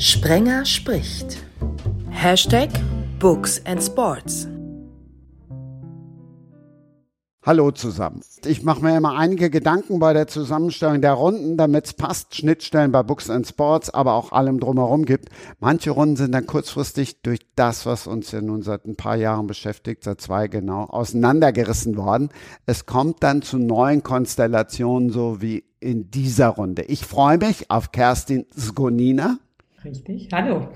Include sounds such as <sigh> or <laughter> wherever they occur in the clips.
Sprenger spricht. Hashtag Books and Sports. Hallo zusammen. Ich mache mir immer einige Gedanken bei der Zusammenstellung der Runden, damit es passt, Schnittstellen bei Books and Sports, aber auch allem drumherum gibt. Manche Runden sind dann kurzfristig durch das, was uns ja nun seit ein paar Jahren beschäftigt, seit zwei genau, auseinandergerissen worden. Es kommt dann zu neuen Konstellationen, so wie in dieser Runde. Ich freue mich auf Kerstin Sgonina. Richtig. Hallo.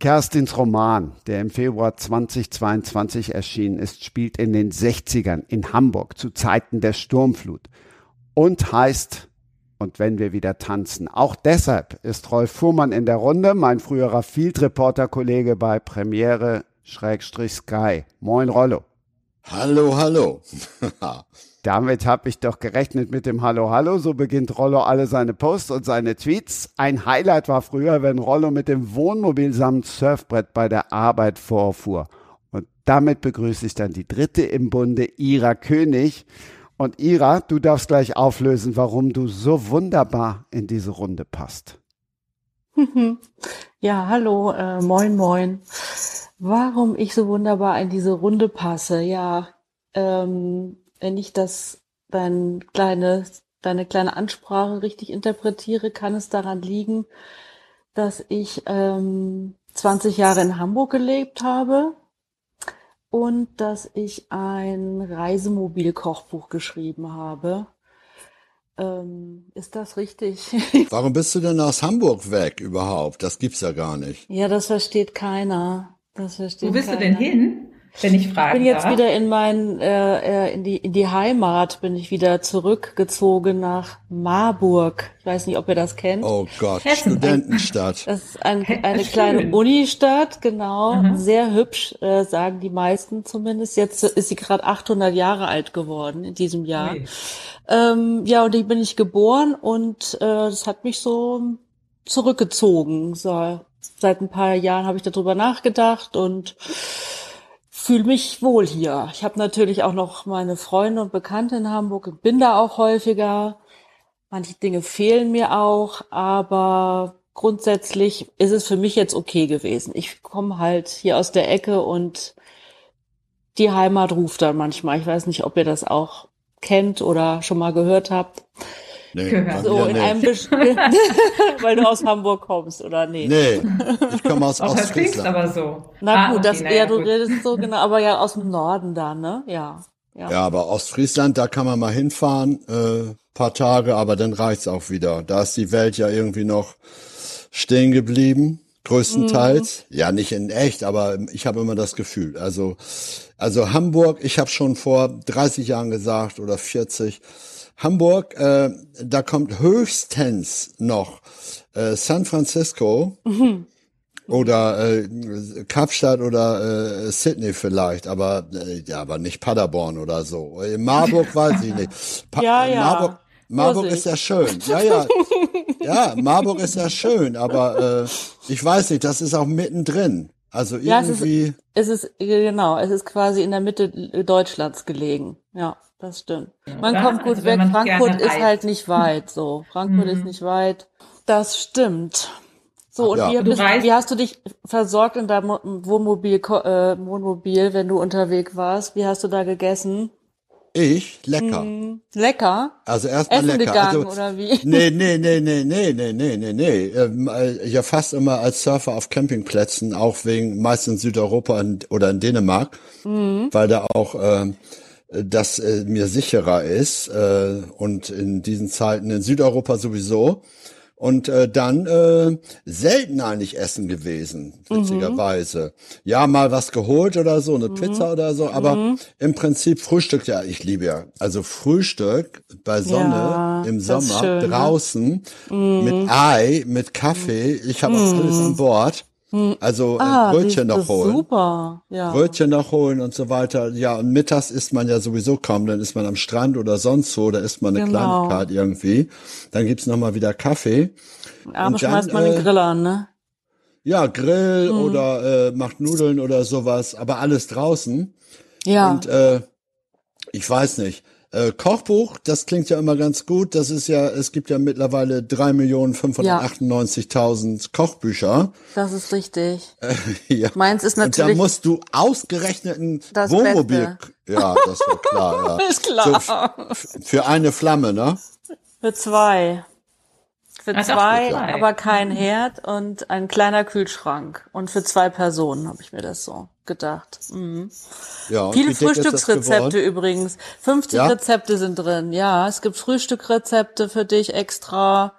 Kerstins Roman, der im Februar 2022 erschienen ist, spielt in den 60ern in Hamburg zu Zeiten der Sturmflut und heißt Und wenn wir wieder tanzen. Auch deshalb ist Rolf Fuhrmann in der Runde, mein früherer Field-Reporter-Kollege bei Premiere Schrägstrich Sky. Moin Rollo. Hallo, hallo. <laughs> Damit habe ich doch gerechnet mit dem Hallo Hallo. So beginnt Rollo alle seine Posts und seine Tweets. Ein Highlight war früher, wenn Rollo mit dem Wohnmobil samt Surfbrett bei der Arbeit vorfuhr. Und damit begrüße ich dann die dritte im Bunde, Ira König. Und Ira, du darfst gleich auflösen, warum du so wunderbar in diese Runde passt. <laughs> Ja, hallo, äh, moin, moin. Warum ich so wunderbar in diese Runde passe? Ja, ähm, wenn ich das dein kleine, deine kleine Ansprache richtig interpretiere, kann es daran liegen, dass ich ähm, 20 Jahre in Hamburg gelebt habe und dass ich ein Reisemobil-Kochbuch geschrieben habe. Ähm, ist das richtig? <laughs> Warum bist du denn aus Hamburg weg überhaupt? Das gibt's ja gar nicht. ja, das versteht keiner. Das versteht Wo bist keiner. du denn hin, wenn ich Ich fragen bin jetzt darf? wieder in mein äh, äh, in die in die Heimat bin ich wieder zurückgezogen nach Marburg. Ich weiß nicht, ob ihr das kennt. Oh Gott, Hessen. Studentenstadt. Das ist ein, eine schön. kleine Unistadt, genau, Mhm. sehr hübsch, äh, sagen die meisten zumindest. Jetzt ist sie gerade 800 Jahre alt geworden in diesem Jahr. Ui. Ähm, ja, und die bin ich geboren und äh, das hat mich so zurückgezogen. So, seit ein paar Jahren habe ich darüber nachgedacht und fühle mich wohl hier. Ich habe natürlich auch noch meine Freunde und Bekannte in Hamburg bin da auch häufiger. Manche Dinge fehlen mir auch, aber grundsätzlich ist es für mich jetzt okay gewesen. Ich komme halt hier aus der Ecke und die Heimat ruft dann manchmal. Ich weiß nicht, ob ihr das auch kennt oder schon mal gehört habt. Nee, Gehört. So in einem. Best- <laughs> weil du aus Hamburg kommst oder nee. Nee, ich komme aus Auch das klingt Ostfriesland. aber so. Na Ah, gut, okay, das na ja, du gut. redest so genau, aber ja aus dem Norden da, ne? Ja. Ja. Ja, aber Ostfriesland, da kann man mal hinfahren, äh, paar Tage, aber dann reicht's auch wieder. Da ist die Welt ja irgendwie noch stehen geblieben, größtenteils. Ja, nicht in echt, aber ich habe immer das Gefühl. Also, also Hamburg, ich habe schon vor 30 Jahren gesagt oder 40. Hamburg, äh, da kommt höchstens noch äh, San Francisco oder äh, Kapstadt oder äh, Sydney vielleicht, aber äh, ja, aber nicht Paderborn oder so. In Marburg weiß ich nicht. Pa Ja, ja. Marburg, Marburg Vorsicht. ist ja schön. Ja, ja. <laughs> Ja, Marburg ist ja schön, aber äh, ich weiß nicht, das ist auch mittendrin. Also Ja, es ist- irgendwie. Es ist, genau, es ist quasi in der Mitte Deutschlands gelegen. Ja, das stimmt. Man oder? kommt gut Also weg. Frankfurt ist reist. halt nicht weit, so. <laughs> Frankfurt ist nicht weit. Das stimmt. So, und Ja. wie, bist, wie hast du dich versorgt in deinem Mo- Wohnmobil, äh, Wohnmobil, wenn du unterwegs warst? Wie hast du da gegessen? Ich, lecker. Hm, lecker? Also erstmal Essen lecker. gegangen, also, oder wie? <laughs> Nee, nee, nee, nee, nee, nee, nee, nee, nee. Ähm, äh, ja, fast immer als Surfer auf Campingplätzen, auch wegen meist in Südeuropa oder in Dänemark, Mhm. weil da auch ähm, das äh, mir sicherer ist äh, und in diesen Zeiten in Südeuropa sowieso. Und äh, dann äh, selten eigentlich essen gewesen, witzigerweise. Ja, mal was geholt oder so, eine Pizza oder so, aber im Prinzip Frühstück, ja, ich liebe ja. Also Frühstück bei Sonne Ja, im Sommer schön, ne? draußen mit Ei, mit Kaffee. Ich habe auch alles an Bord. Also Ah, äh, Brötchen das noch holen. super. Ja. Brötchen noch holen und so weiter. Ja, und mittags isst man ja sowieso kaum, dann ist man am Strand oder sonst wo, da isst man eine Genau. Kleinigkeit irgendwie. Dann gibt's noch mal wieder Kaffee. Abends und dann, schmeißt man äh, den Grill an, ne? Ja, Grill Mhm. oder äh, macht Nudeln oder sowas, aber alles draußen. Ja. Und äh, ich weiß nicht, Äh, Kochbuch, das klingt ja immer ganz gut. Das ist ja, es gibt ja mittlerweile 3.598.000 Kochbücher. Das ist richtig. <laughs> ja. Meins ist Und da natürlich musst du ausgerechnet ein Das Wohnmobil. Ja, das war klar, ja. <laughs> Ist klar. So, für eine Flamme, ne? für zwei. Für Ach, zwei, für zwei. aber kein Herd und ein kleiner Kühlschrank. Und für zwei Personen habe ich mir das so gedacht. Mhm. Ja. und Viele Frühstücksrezepte übrigens. 50 Ja? Rezepte sind drin. Ja, es gibt Frühstückrezepte für dich extra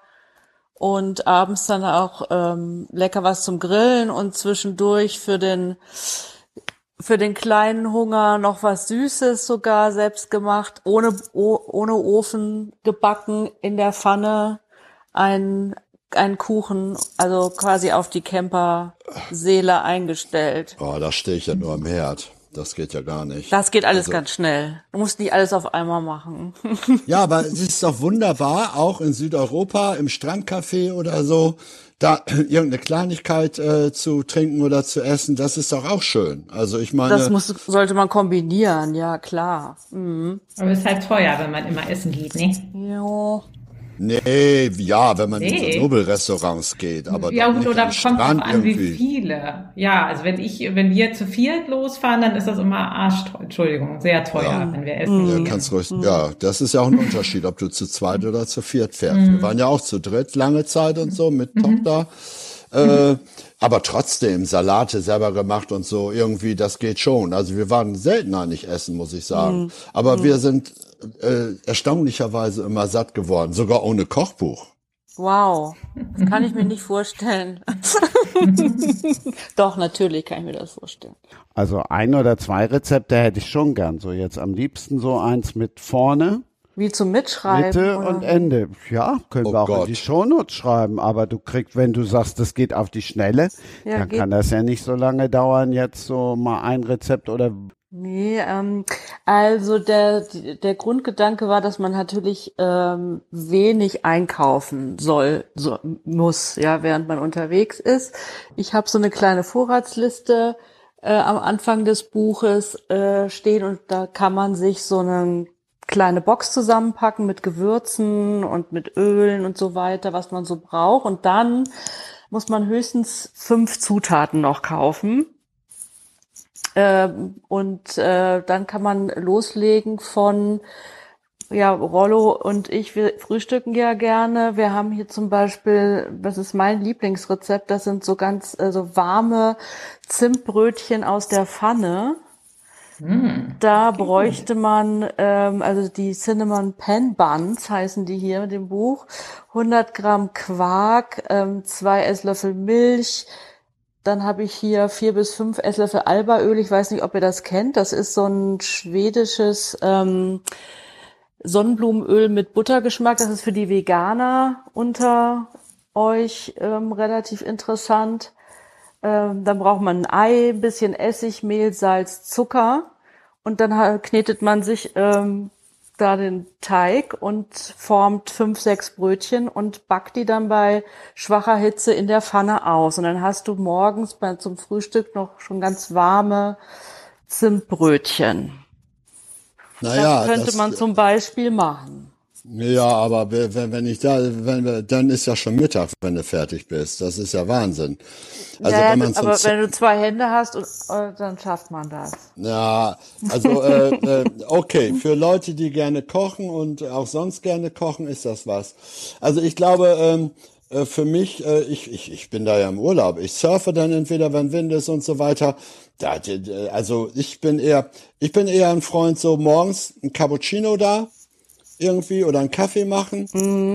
und abends dann auch ähm, lecker was zum Grillen und zwischendurch für den für den kleinen Hunger noch was Süßes sogar selbst gemacht, ohne ohne Ofen gebacken in der Pfanne ein ein Kuchen, also quasi auf die Camperseele eingestellt. Oh, da stehe ich ja nur am Herd. Das geht ja gar nicht. Das geht alles Also- ganz schnell. Du musst nicht alles auf einmal machen. <laughs> Ja, aber es ist doch wunderbar, auch in Südeuropa, im Strandcafé oder so, da <clears throat> irgendeine Kleinigkeit äh, zu trinken oder zu essen, das ist doch auch schön. Also ich meine, Das muss, sollte man kombinieren, ja klar. Mhm. Aber es ist halt teuer, wenn man immer essen geht, ne? Jo. Nee, ja, wenn man in Nee. so Nobelrestaurants geht, aber ja, doch oder kommt an, wie irgendwie. viele. Ja, also wenn ich, wenn wir zu viert losfahren, dann ist das immer arschteuer, Entschuldigung, sehr teuer, wenn wir essen. Ja, gehen. kannst ruhig, ja, das ist ja auch ein Unterschied, ob du zu zweit oder zu viert fährst. Wir waren ja auch zu dritt lange Zeit und so mit Tochter. Äh, aber trotzdem, Salate selber gemacht und so, irgendwie, das geht schon. Also wir waren selten eigentlich essen, muss ich sagen. Aber wir sind äh, erstaunlicherweise immer satt geworden, sogar ohne Kochbuch. Wow. Das kann ich mir nicht vorstellen. <laughs> Doch, natürlich kann ich mir das vorstellen. Also ein oder zwei Rezepte hätte ich schon gern. So jetzt am liebsten so eins mit vorne, Wie zum Mitschreiben. Mitte oder? und Ende. Ja, können Oh wir auch Gott. in die Shownotes schreiben. Aber du kriegst, wenn du sagst, das geht auf die Schnelle, Ja, dann geht. kann das ja nicht so lange dauern, jetzt so mal ein Rezept oder Nee, ähm, also der, der Grundgedanke war, dass man natürlich ähm, wenig einkaufen soll, so, muss, ja, während man unterwegs ist. Ich habe so eine kleine Vorratsliste äh, am Anfang des Buches äh, stehen und da kann man sich so eine kleine Box zusammenpacken mit Gewürzen und mit Ölen und so weiter, was man so braucht. Und dann muss man höchstens fünf Zutaten noch kaufen. Ähm, und äh, dann kann man loslegen von, ja, Rollo und ich, wir frühstücken ja gerne. Wir haben hier zum Beispiel, das ist mein Lieblingsrezept, das sind so ganz äh, so warme Zimtbrötchen aus der Pfanne. Da bräuchte man, ähm, also die Cinnamon Pan Buns heißen die hier mit dem Buch, 100 Gramm Quark, ähm, zwei Esslöffel Milch, dann habe ich hier vier bis fünf Esslöffel Albaöl. Ich weiß nicht, ob ihr das kennt. Das ist so ein schwedisches ähm, Sonnenblumenöl mit Buttergeschmack. Das ist für die Veganer unter euch ähm, relativ interessant. Ähm, dann braucht man ein Ei, ein bisschen Essig, Mehl, Salz, Zucker. Und dann knetet man sich ähm, da den Teig und formt fünf, sechs Brötchen und backt die dann bei schwacher Hitze in der Pfanne aus. Und dann hast du morgens bei, zum Frühstück noch schon ganz warme Zimtbrötchen. Naja, das könnte das, man zum Beispiel machen. Ja, aber wenn, wenn ich da, wenn dann ist ja schon Mittag, wenn du fertig bist. Das ist ja Wahnsinn. Also ja, wenn man aber wenn du zwei Hände hast, und, äh, dann schafft man das. Ja, also äh, äh, okay, für Leute, die gerne kochen und auch sonst gerne kochen, ist das was. Also ich glaube, ähm, äh, für mich, äh, ich, ich, ich bin da ja im Urlaub. Ich surfe dann entweder, wenn Wind ist und so weiter. Also ich bin eher, ich bin eher ein Freund, so morgens ein Cappuccino da irgendwie oder einen Kaffee machen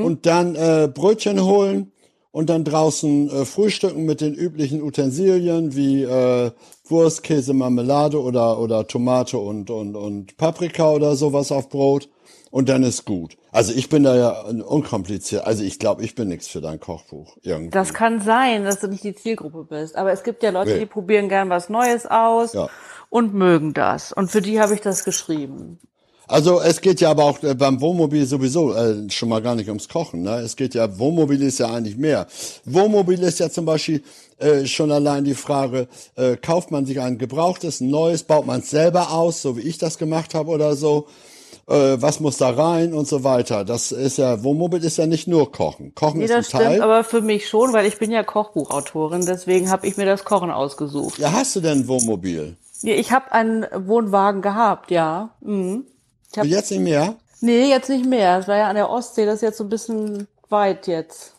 und dann äh, Brötchen holen und dann draußen äh, frühstücken mit den üblichen Utensilien wie äh, Wurst, Käse, Marmelade oder oder Tomate und und und Paprika oder sowas auf Brot und dann ist gut. Also ich bin da ja unkompliziert. Also ich glaube, ich bin nichts für dein Kochbuch irgendwie. Das kann sein, dass du nicht die Zielgruppe bist. Aber es gibt ja Leute, Nee. die probieren gern was Neues aus Ja. und mögen das. Und für die habe ich das geschrieben. Also es geht ja aber auch äh, beim Wohnmobil sowieso äh, schon mal gar nicht ums Kochen. Ne? Es geht ja, Wohnmobil ist ja eigentlich mehr. Wohnmobil ist ja zum Beispiel äh, schon allein die Frage, äh, kauft man sich ein gebrauchtes, ein neues, baut man es selber aus, so wie ich das gemacht habe oder so. äh, was muss da rein und so weiter. Das ist ja, Wohnmobil ist ja nicht nur Kochen. Kochen Nee, ist ein das stimmt, Teil. aber für mich schon, weil ich bin ja Kochbuchautorin, deswegen habe ich mir das Kochen ausgesucht. ja, hast du denn ein Wohnmobil? Nee, ich habe einen Wohnwagen gehabt, ja. Mhm. Ich hab, Und jetzt nicht mehr? nee, jetzt nicht mehr. Es war ja an der Ostsee, das ist jetzt so ein bisschen weit jetzt.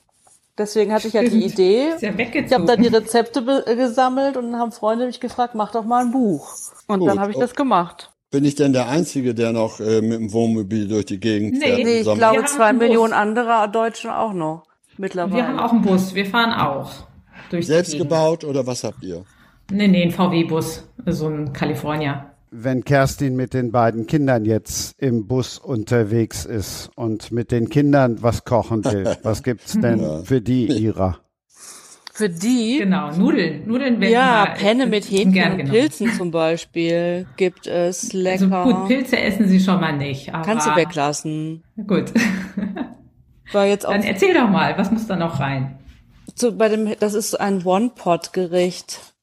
Deswegen hatte ich ja die. Idee. Ist ja Ich weggezogen. habe dann die Rezepte äh, gesammelt und dann haben Freunde mich gefragt, mach doch mal ein Buch. Und Gut. dann habe ich das gemacht. Bin ich denn der Einzige, der noch äh, mit dem Wohnmobil durch die Gegend Nee. fährt? Nee, ich glaube zwei einen Bus. Millionen andere Deutschen auch noch mittlerweile. Wir haben auch einen Bus. Wir fahren auch. Durch die Selbst gebaut oder was habt ihr? Nee, nee, ein VW-Bus. So ein California. Wenn Kerstin mit den beiden Kindern jetzt im Bus unterwegs ist und mit den Kindern was kochen will, <laughs> was gibt's denn für die ihrer? Für die, Genau, Nudeln. Nudeln werden ja, mal- Penne mit Hähnchen gern und. Pilzen zum Beispiel gibt es Also lecker. gut, Pilze essen sie schon mal nicht. Aber Kannst du weglassen. Gut. <laughs> War jetzt auch Dann erzähl doch mal, was muss da noch rein? so bei dem, das ist ein One-Pot-Gericht.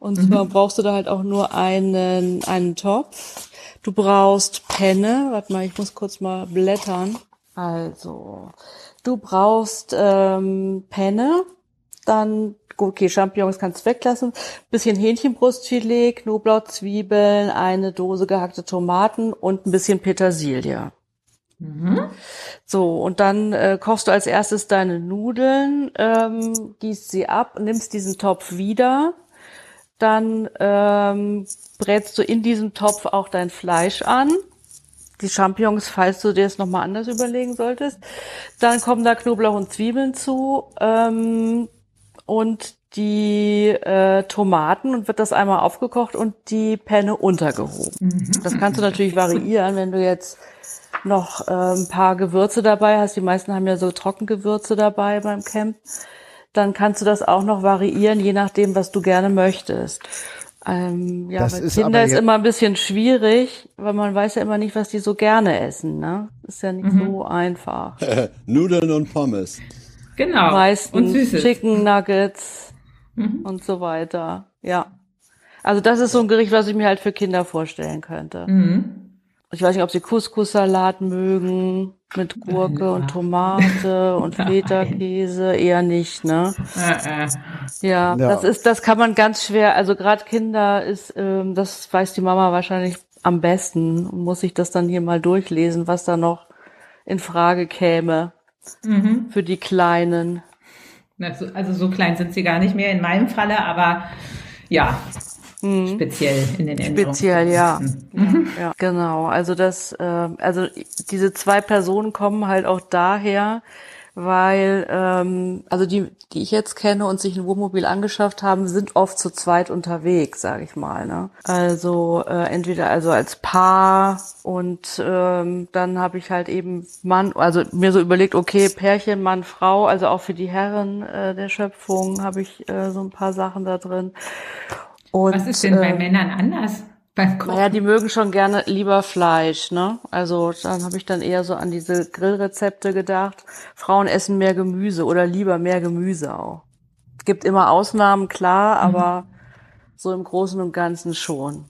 Und zwar brauchst du da halt auch nur einen, einen Topf. Du brauchst Penne. Warte mal, ich muss kurz mal blättern. Also, du brauchst ähm, Penne, dann, gut, okay, Champignons kannst du weglassen, bisschen Hähnchenbrustfilet, Knoblauch, Zwiebeln, eine Dose gehackte Tomaten und ein bisschen Petersilie. So, und dann äh, kochst du als erstes deine Nudeln, ähm, gießt sie ab, nimmst diesen Topf wieder, dann ähm, brätst du in diesem Topf auch dein Fleisch an. Die Champignons, falls du dir das nochmal anders überlegen solltest. Dann kommen da Knoblauch und Zwiebeln zu ähm, und die äh, Tomaten und wird das einmal aufgekocht und die Penne untergehoben. Das kannst du natürlich variieren, wenn du jetzt noch äh, ein paar Gewürze dabei hast. Die meisten haben ja so Trockengewürze dabei beim Camp. Dann kannst du das auch noch variieren, je nachdem, was du gerne möchtest. Ähm, ja, Das bei ist Kinder ist immer ein bisschen schwierig, weil man weiß ja immer nicht, was die so gerne essen. Ne? Ist ja nicht so einfach. <laughs> Nudeln und Pommes. Genau. und Meistens Süßes. Chicken Nuggets Mhm. und so weiter. Ja. Also das ist so ein Gericht, was ich mir halt für Kinder vorstellen könnte. Mhm. Ich weiß nicht, ob sie Couscous-Salat mögen mit Gurke Ja. <laughs> und Tomate und Feta-Käse. Eher nicht, ne? Äh, äh. Ja, Ja. das ist, das kann man ganz schwer. Also gerade Kinder ist, ähm, das weiß die Mama wahrscheinlich am besten. Muss ich das dann hier mal durchlesen, was da noch in Frage käme Mhm. für die Kleinen. Also so klein sind sie gar nicht mehr in meinem Falle, aber ja, speziell in den Änderungen. Mhm. Speziell, ja. Mhm. Ja, genau. Also das, ähm, also diese zwei Personen kommen halt auch daher, weil, ähm, also die, die ich jetzt kenne und sich ein Wohnmobil angeschafft haben, sind oft zu zweit unterwegs, sage ich mal. Ne? Also äh, entweder also als Paar und ähm, dann habe ich halt eben Mann, also mir so überlegt, okay, Pärchen, Mann, Frau, also auch für die Herren äh, der Schöpfung habe ich äh, so ein paar Sachen da drin. Und, Was ist denn bei ähm, Männern anders? Naja, die mögen schon gerne lieber Fleisch, ne? Also dann habe ich dann eher so an diese Grillrezepte gedacht. Frauen essen mehr Gemüse oder lieber mehr Gemüse auch. Es gibt immer Ausnahmen, klar, aber so im Großen und Ganzen schon.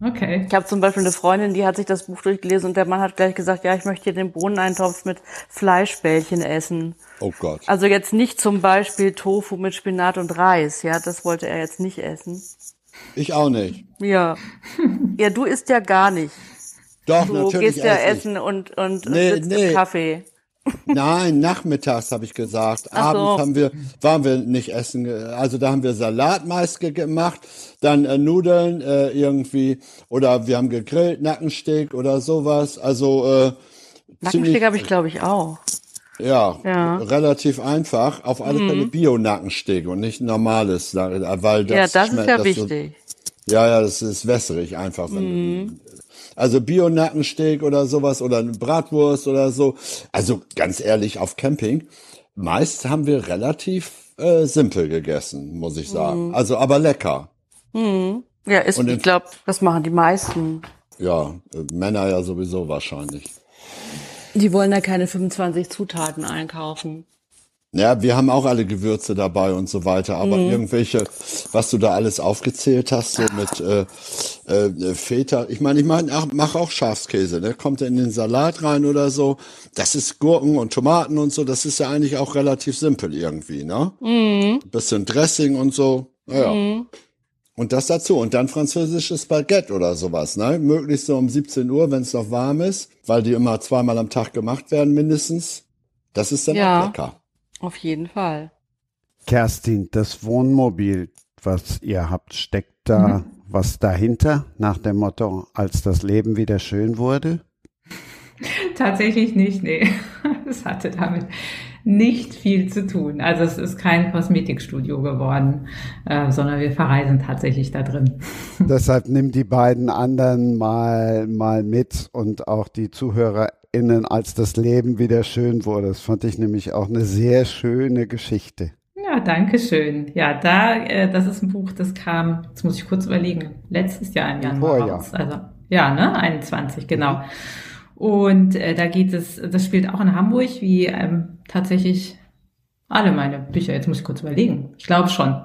Okay. Ich habe zum Beispiel eine Freundin, die hat sich das Buch durchgelesen und der Mann hat gleich gesagt, ja, ich möchte hier den Bohneneintopf mit Fleischbällchen essen. Oh Gott. Also jetzt nicht zum Beispiel Tofu mit Spinat und Reis, ja, das wollte er jetzt nicht essen. Ich auch nicht. Ja. <laughs> Ja, du isst ja gar nicht. Doch, Du natürlich gehst ja esse ich. essen und, und, und Nee, sitzt nee. im Kaffee. Nein, nachmittags habe ich gesagt. Ach so. Abends haben wir, waren wir nicht essen. Also da haben wir Salat meist ge- gemacht, dann äh, Nudeln äh, irgendwie oder wir haben gegrillt, Nackensteak oder sowas. Also äh, Nackensteak habe ich, glaube ich, auch. ja, Ja. Mhm. relativ einfach. Auf alle Fälle Bio-Nackensteak und nicht normales, weil das ja, das ist ja das so- wichtig. Ja, ja, das ist wässrig einfach. Wenn, Mhm. Also Bio-Nackensteak oder sowas oder eine Bratwurst oder so. Also ganz ehrlich, auf Camping, meist haben wir relativ äh, simpel gegessen, muss ich Mhm. sagen. Also aber lecker. Ja, ist, Und ich glaube, das machen die meisten. Ja, äh, Männer ja sowieso wahrscheinlich. Die wollen da keine 25 Zutaten einkaufen. Ja, wir haben auch alle Gewürze dabei und so weiter, aber Mhm. irgendwelche, was du da alles aufgezählt hast, so mit äh, äh, Feta. Ich meine, ich meine, ach, mach auch Schafskäse, ne? Kommt in den Salat rein oder so. Das ist Gurken und Tomaten und so. Das ist ja eigentlich auch relativ simpel irgendwie, ne? Mhm. Bisschen Dressing und so. Ja. Mhm. Und das dazu. Und dann französisches Baguette oder sowas, ne? Möglichst so um 17 Uhr, wenn es noch warm ist, weil die immer zweimal am Tag gemacht werden, mindestens. Das ist dann Ja. auch lecker. Auf jeden Fall. Kerstin, das Wohnmobil, was ihr habt, steckt da was dahinter nach dem Motto, als das Leben wieder schön wurde? <laughs> Tatsächlich nicht, nee. <laughs> Es hatte damit nicht viel zu tun. Also es ist kein Kosmetikstudio geworden, äh, sondern wir verreisen tatsächlich da drin. <laughs> Deshalb nimm die beiden anderen mal, mal mit und auch die ZuhörerInnen, als das Leben wieder schön wurde. Das fand ich nämlich auch eine sehr schöne Geschichte. Ja, danke schön. Ja, da, äh, das ist ein Buch, das kam, jetzt muss ich kurz überlegen, letztes Jahr im Januar Vorjahr. raus. Also, ja, ne, 21, genau. Und äh, da geht es, das spielt auch in Hamburg, wie ähm, tatsächlich alle meine Bücher. Jetzt muss ich kurz überlegen. Ich glaube schon.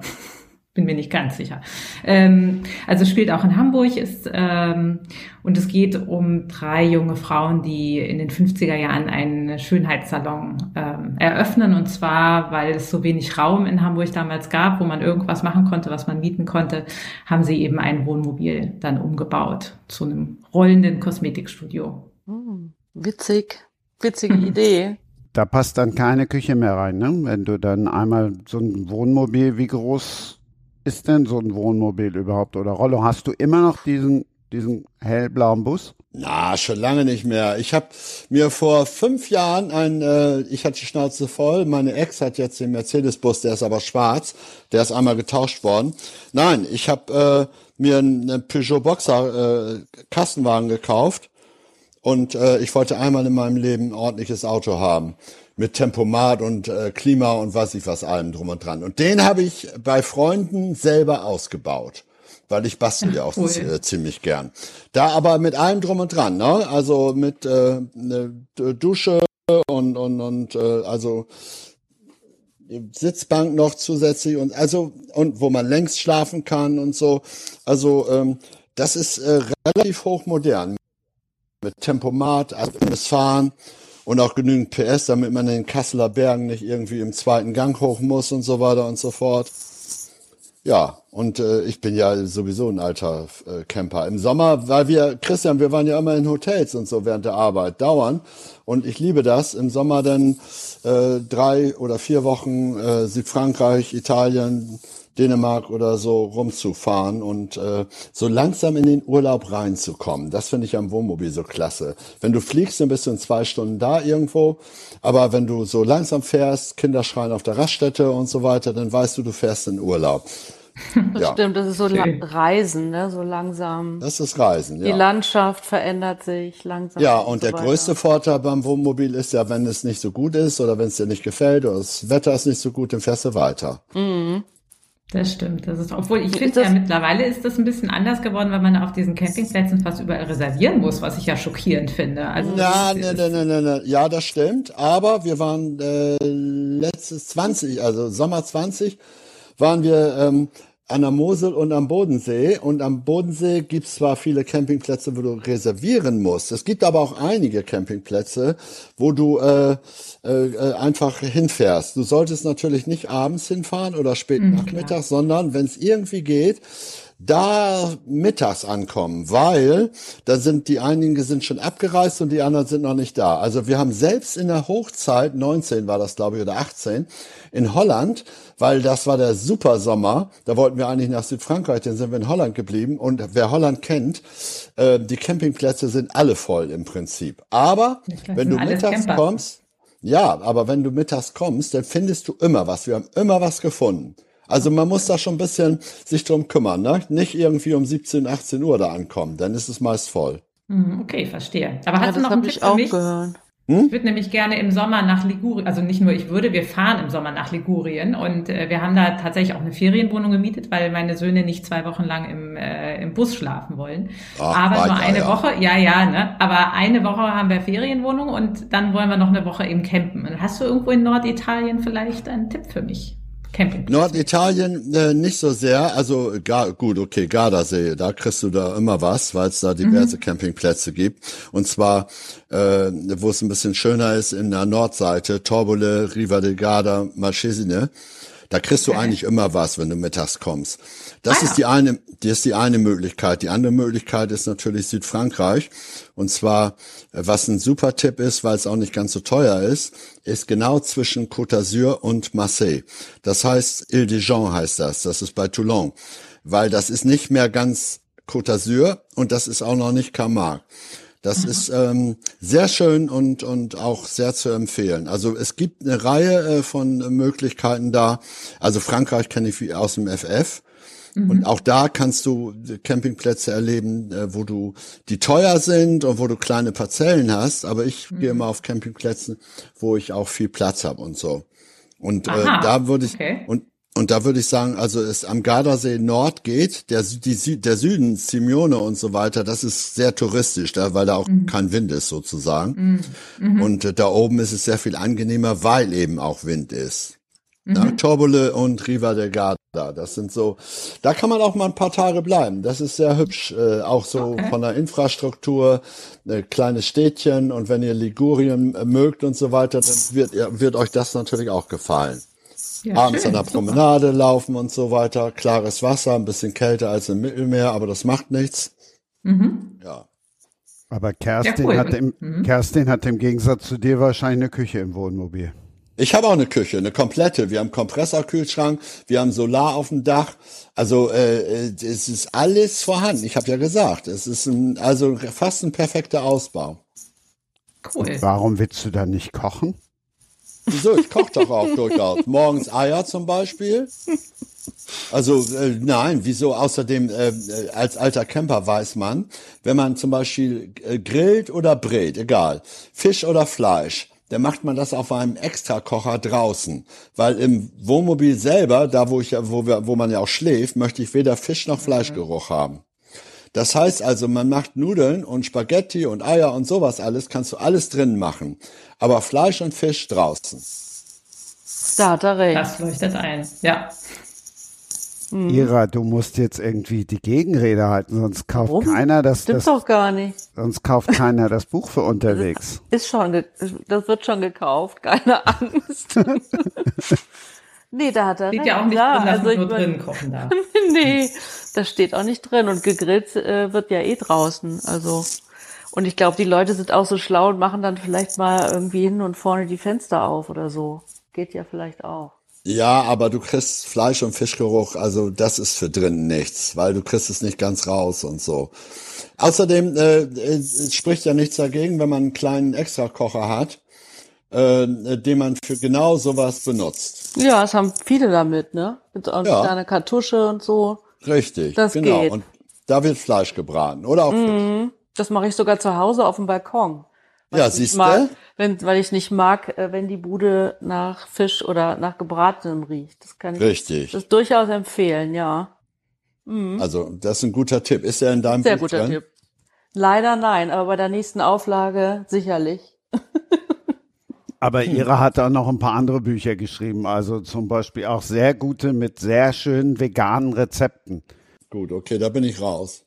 Bin mir nicht ganz sicher. Ähm, also spielt auch in Hamburg ist ähm, und es geht um drei junge Frauen, die in den 50er Jahren einen Schönheitssalon ähm, eröffnen und zwar, weil es so wenig Raum in Hamburg damals gab, wo man irgendwas machen konnte, was man mieten konnte, haben sie eben ein Wohnmobil dann umgebaut zu einem rollenden Kosmetikstudio. Hm. Witzig. Witzige <laughs> Idee. Da passt dann keine Küche mehr rein, ne? Wenn du dann einmal so ein Wohnmobil, wie groß ist denn so ein Wohnmobil überhaupt? Oder Rollo, hast du immer noch diesen, diesen hellblauen Bus? Na, schon lange nicht mehr. Ich habe mir vor fünf Jahren ein, äh, ich hatte die Schnauze voll. Meine Ex hat jetzt den Mercedes-Bus, der ist aber schwarz. Der ist einmal getauscht worden. Nein, ich habe äh, mir einen Peugeot Boxer äh, Kastenwagen gekauft und äh, ich wollte einmal in meinem Leben ein ordentliches Auto haben. Mit Tempomat und äh, Klima und weiß ich was allem drum und dran. Und den habe ich bei Freunden selber ausgebaut. Weil ich bastel ja auch Cool. äh, ziemlich gern. Da aber mit allem drum und dran, ne? Also mit äh, ne Dusche und und und äh, also Sitzbank noch zusätzlich und also und wo man längs schlafen kann und so. Also ähm, das ist äh, relativ hochmodern mit Tempomat, also Fahren und auch genügend PS, damit man in den Kasseler Bergen nicht irgendwie im zweiten Gang hoch muss und so weiter und so fort. Ja, und äh, ich bin ja sowieso ein alter äh, Camper. Im Sommer, weil wir, Christian, wir waren ja immer in Hotels und so während der Arbeit, dauern. Und ich liebe das, im Sommer dann äh, drei oder vier Wochen äh, Südfrankreich, Italien, Dänemark oder so rumzufahren und äh, so langsam in den Urlaub reinzukommen. Das finde ich am Wohnmobil so klasse. Wenn du fliegst, dann bist du in zwei Stunden da irgendwo. Aber wenn du so langsam fährst, Kinder schreien auf der Raststätte und so weiter, dann weißt du, du fährst in Urlaub. <laughs> Das Ja. stimmt, das ist so Schön. Reisen, ne? So langsam. Das ist Reisen, Die ja. Landschaft verändert sich langsam. Ja, und so der weiter. größte Vorteil beim Wohnmobil ist ja, wenn es nicht so gut ist oder wenn es dir nicht gefällt oder das Wetter ist nicht so gut, dann fährst du weiter. Das stimmt. Das ist, obwohl ich finde ja mittlerweile ist das ein bisschen anders geworden, weil man auf diesen Campingplätzen fast überall reservieren muss, was ich ja schockierend finde. Also Na, das ne, ist- ne, ne, ne, ne. Ja, das stimmt. Aber wir waren äh, letztes 20, also Sommer 20, waren wir ähm, an der Mosel und am Bodensee. Und am Bodensee gibt's zwar viele Campingplätze, wo du reservieren musst. Es gibt aber auch einige Campingplätze, wo du äh, äh, einfach hinfährst. Du solltest natürlich nicht abends hinfahren oder spät Nachmittag, sondern wenn es irgendwie geht, da mittags ankommen, weil da sind die einigen sind schon abgereist und die anderen sind noch nicht da. Also wir haben selbst in der Hochzeit, 19 war das glaube ich oder 18, in Holland, weil das war der Supersommer, da wollten wir eigentlich nach Südfrankreich, dann sind wir in Holland geblieben und wer Holland kennt, äh, die Campingplätze sind alle voll im Prinzip. Aber wenn du mittags Camper. kommst, ja, aber wenn du mittags kommst, dann findest du immer was. Wir haben immer was gefunden. Also man muss da schon ein bisschen sich drum kümmern, ne? Nicht irgendwie um 17, 18 Uhr da ankommen, dann ist es meist voll. Hm, Okay, verstehe. Aber Ja, hast du noch einen Tipp für auch mich? gehört. Hm? Ich würde nämlich gerne im Sommer nach Ligurien, also nicht nur ich würde, wir fahren im Sommer nach Ligurien und äh, wir haben da tatsächlich auch eine Ferienwohnung gemietet, weil meine Söhne nicht zwei Wochen lang im, äh, im Bus schlafen wollen. Ach, Aber nur eine ja. Woche, ja, ja, ne? Aber eine Woche haben wir Ferienwohnung und dann wollen wir noch eine Woche eben campen. Und hast du irgendwo in Norditalien vielleicht einen Tipp für mich? Campingplätze? Norditalien äh, nicht so sehr. Also gar, gut, okay, Gardasee, da kriegst du da immer was, weil es da diverse mhm. Campingplätze gibt. Und zwar, äh, wo es ein bisschen schöner ist, in der Nordseite, Torbole, Riva del Garda, Marchesine. Da kriegst okay. du eigentlich immer was, wenn du mittags kommst. Das ah, ist die eine, das ist die eine Möglichkeit. Die andere Möglichkeit ist natürlich Südfrankreich. Und zwar, äh, was ein super Tipp ist, weil es auch nicht ganz so teuer ist, ist genau zwischen Côte d'Azur und Marseille. Das heißt, Ile de Jean heißt das. Das ist bei Toulon. Weil das ist nicht mehr ganz Côte d'Azur und das ist auch noch nicht Camargue. Das mhm. ist ähm, sehr schön und, und auch sehr zu empfehlen. Also es gibt eine Reihe äh, von Möglichkeiten da. Also Frankreich kenne ich aus dem FF. Mhm. Und auch da kannst du Campingplätze erleben, äh, wo du, die teuer sind und wo du kleine Parzellen hast. Aber ich mhm. gehe immer auf Campingplätze, wo ich auch viel Platz habe und so. Und äh, da würde ich, okay. und und da würde ich sagen, also es am Gardasee Nord geht, der, die, der Süden, Simeone und so weiter, das ist sehr touristisch, da, weil da auch mhm. kein Wind ist sozusagen. Mhm. mhm. Und äh, da oben ist es sehr viel angenehmer, weil eben auch Wind ist. Mhm. Ja, Torbole und Riva del Garda, das sind so, da kann man auch mal ein paar Tage bleiben. Das ist sehr hübsch, äh, auch so okay. von der Infrastruktur, äh, kleines Städtchen und wenn ihr Ligurien äh, mögt und so weiter, dann wird, wird euch das natürlich auch gefallen. Ja, Abends schön, an der Promenade super. laufen und so weiter. Klares Wasser, ein bisschen kälter als im Mittelmeer, aber das macht nichts. Mhm. Ja. Aber Kerstin, ja, cool. hat im, mhm. Kerstin hat im Gegensatz zu dir wahrscheinlich eine Küche im Wohnmobil. Ich habe auch eine Küche, eine komplette. Wir haben Kompressorkühlschrank, wir haben Solar auf dem Dach. Also äh, es ist alles vorhanden. Ich habe ja gesagt, es ist ein, also fast ein perfekter Ausbau. Cool. Und warum willst du da nicht kochen? Wieso? Ich koche doch auch durchaus. <laughs> Morgens Eier zum Beispiel. Also äh, nein, wieso? Außerdem, äh, als alter Camper weiß man, wenn man zum Beispiel äh, grillt oder brät, egal, Fisch oder Fleisch, dann macht man das auf einem Extrakocher draußen. Weil im Wohnmobil selber, da wo ich ja, wo, wir, wo man ja auch schläft, möchte ich weder Fisch noch Fleischgeruch haben. Das heißt also, man macht Nudeln und Spaghetti und Eier und sowas alles, kannst du alles drin machen. Aber Fleisch und Fisch draußen. Da hat er recht. Das leuchtet ein, ja. Hm. Ira, du musst jetzt irgendwie die Gegenrede halten, sonst kauft Warum? keiner das. Stimmt doch gar nicht. Sonst kauft keiner das Buch für unterwegs. Ist schon, das wird schon gekauft, keine Angst. <laughs> Nee, da hat er Steht ja auch nicht drin, dass also man nur drin kochen darf. <laughs> nee, das steht auch nicht drin. Und gegrillt äh, wird ja eh draußen. Also und ich glaube, die Leute sind auch so schlau und machen dann vielleicht mal irgendwie hin und vorne die Fenster auf oder so. Geht ja vielleicht auch. Ja, aber du kriegst Fleisch- und Fischgeruch, also das ist für drinnen nichts, weil du kriegst es nicht ganz raus und so. Außerdem äh, es spricht ja nichts dagegen, wenn man einen kleinen Extrakocher hat, äh, den man für genau sowas benutzt. Ja, es haben viele damit, ne? Mit so ja. kleine Kartusche und so. Richtig, das genau. Geht. Und da wird Fleisch gebraten oder auch mhm. Das mache ich sogar zu Hause auf dem Balkon. Ja, siehst du? Wenn, weil ich nicht mag, äh, wenn die Bude nach Fisch oder nach gebratenem riecht. Das kann ich Richtig. Das durchaus empfehlen, ja. Mhm. Also, das ist ein guter Tipp. Ist er in deinem Sehr Buch guter drin? Tipp. Leider nein, aber bei der nächsten Auflage sicherlich. <laughs> Aber Ira hat da noch ein paar andere Bücher geschrieben, also zum Beispiel auch sehr gute mit sehr schönen veganen Rezepten. Gut, okay, da bin ich raus.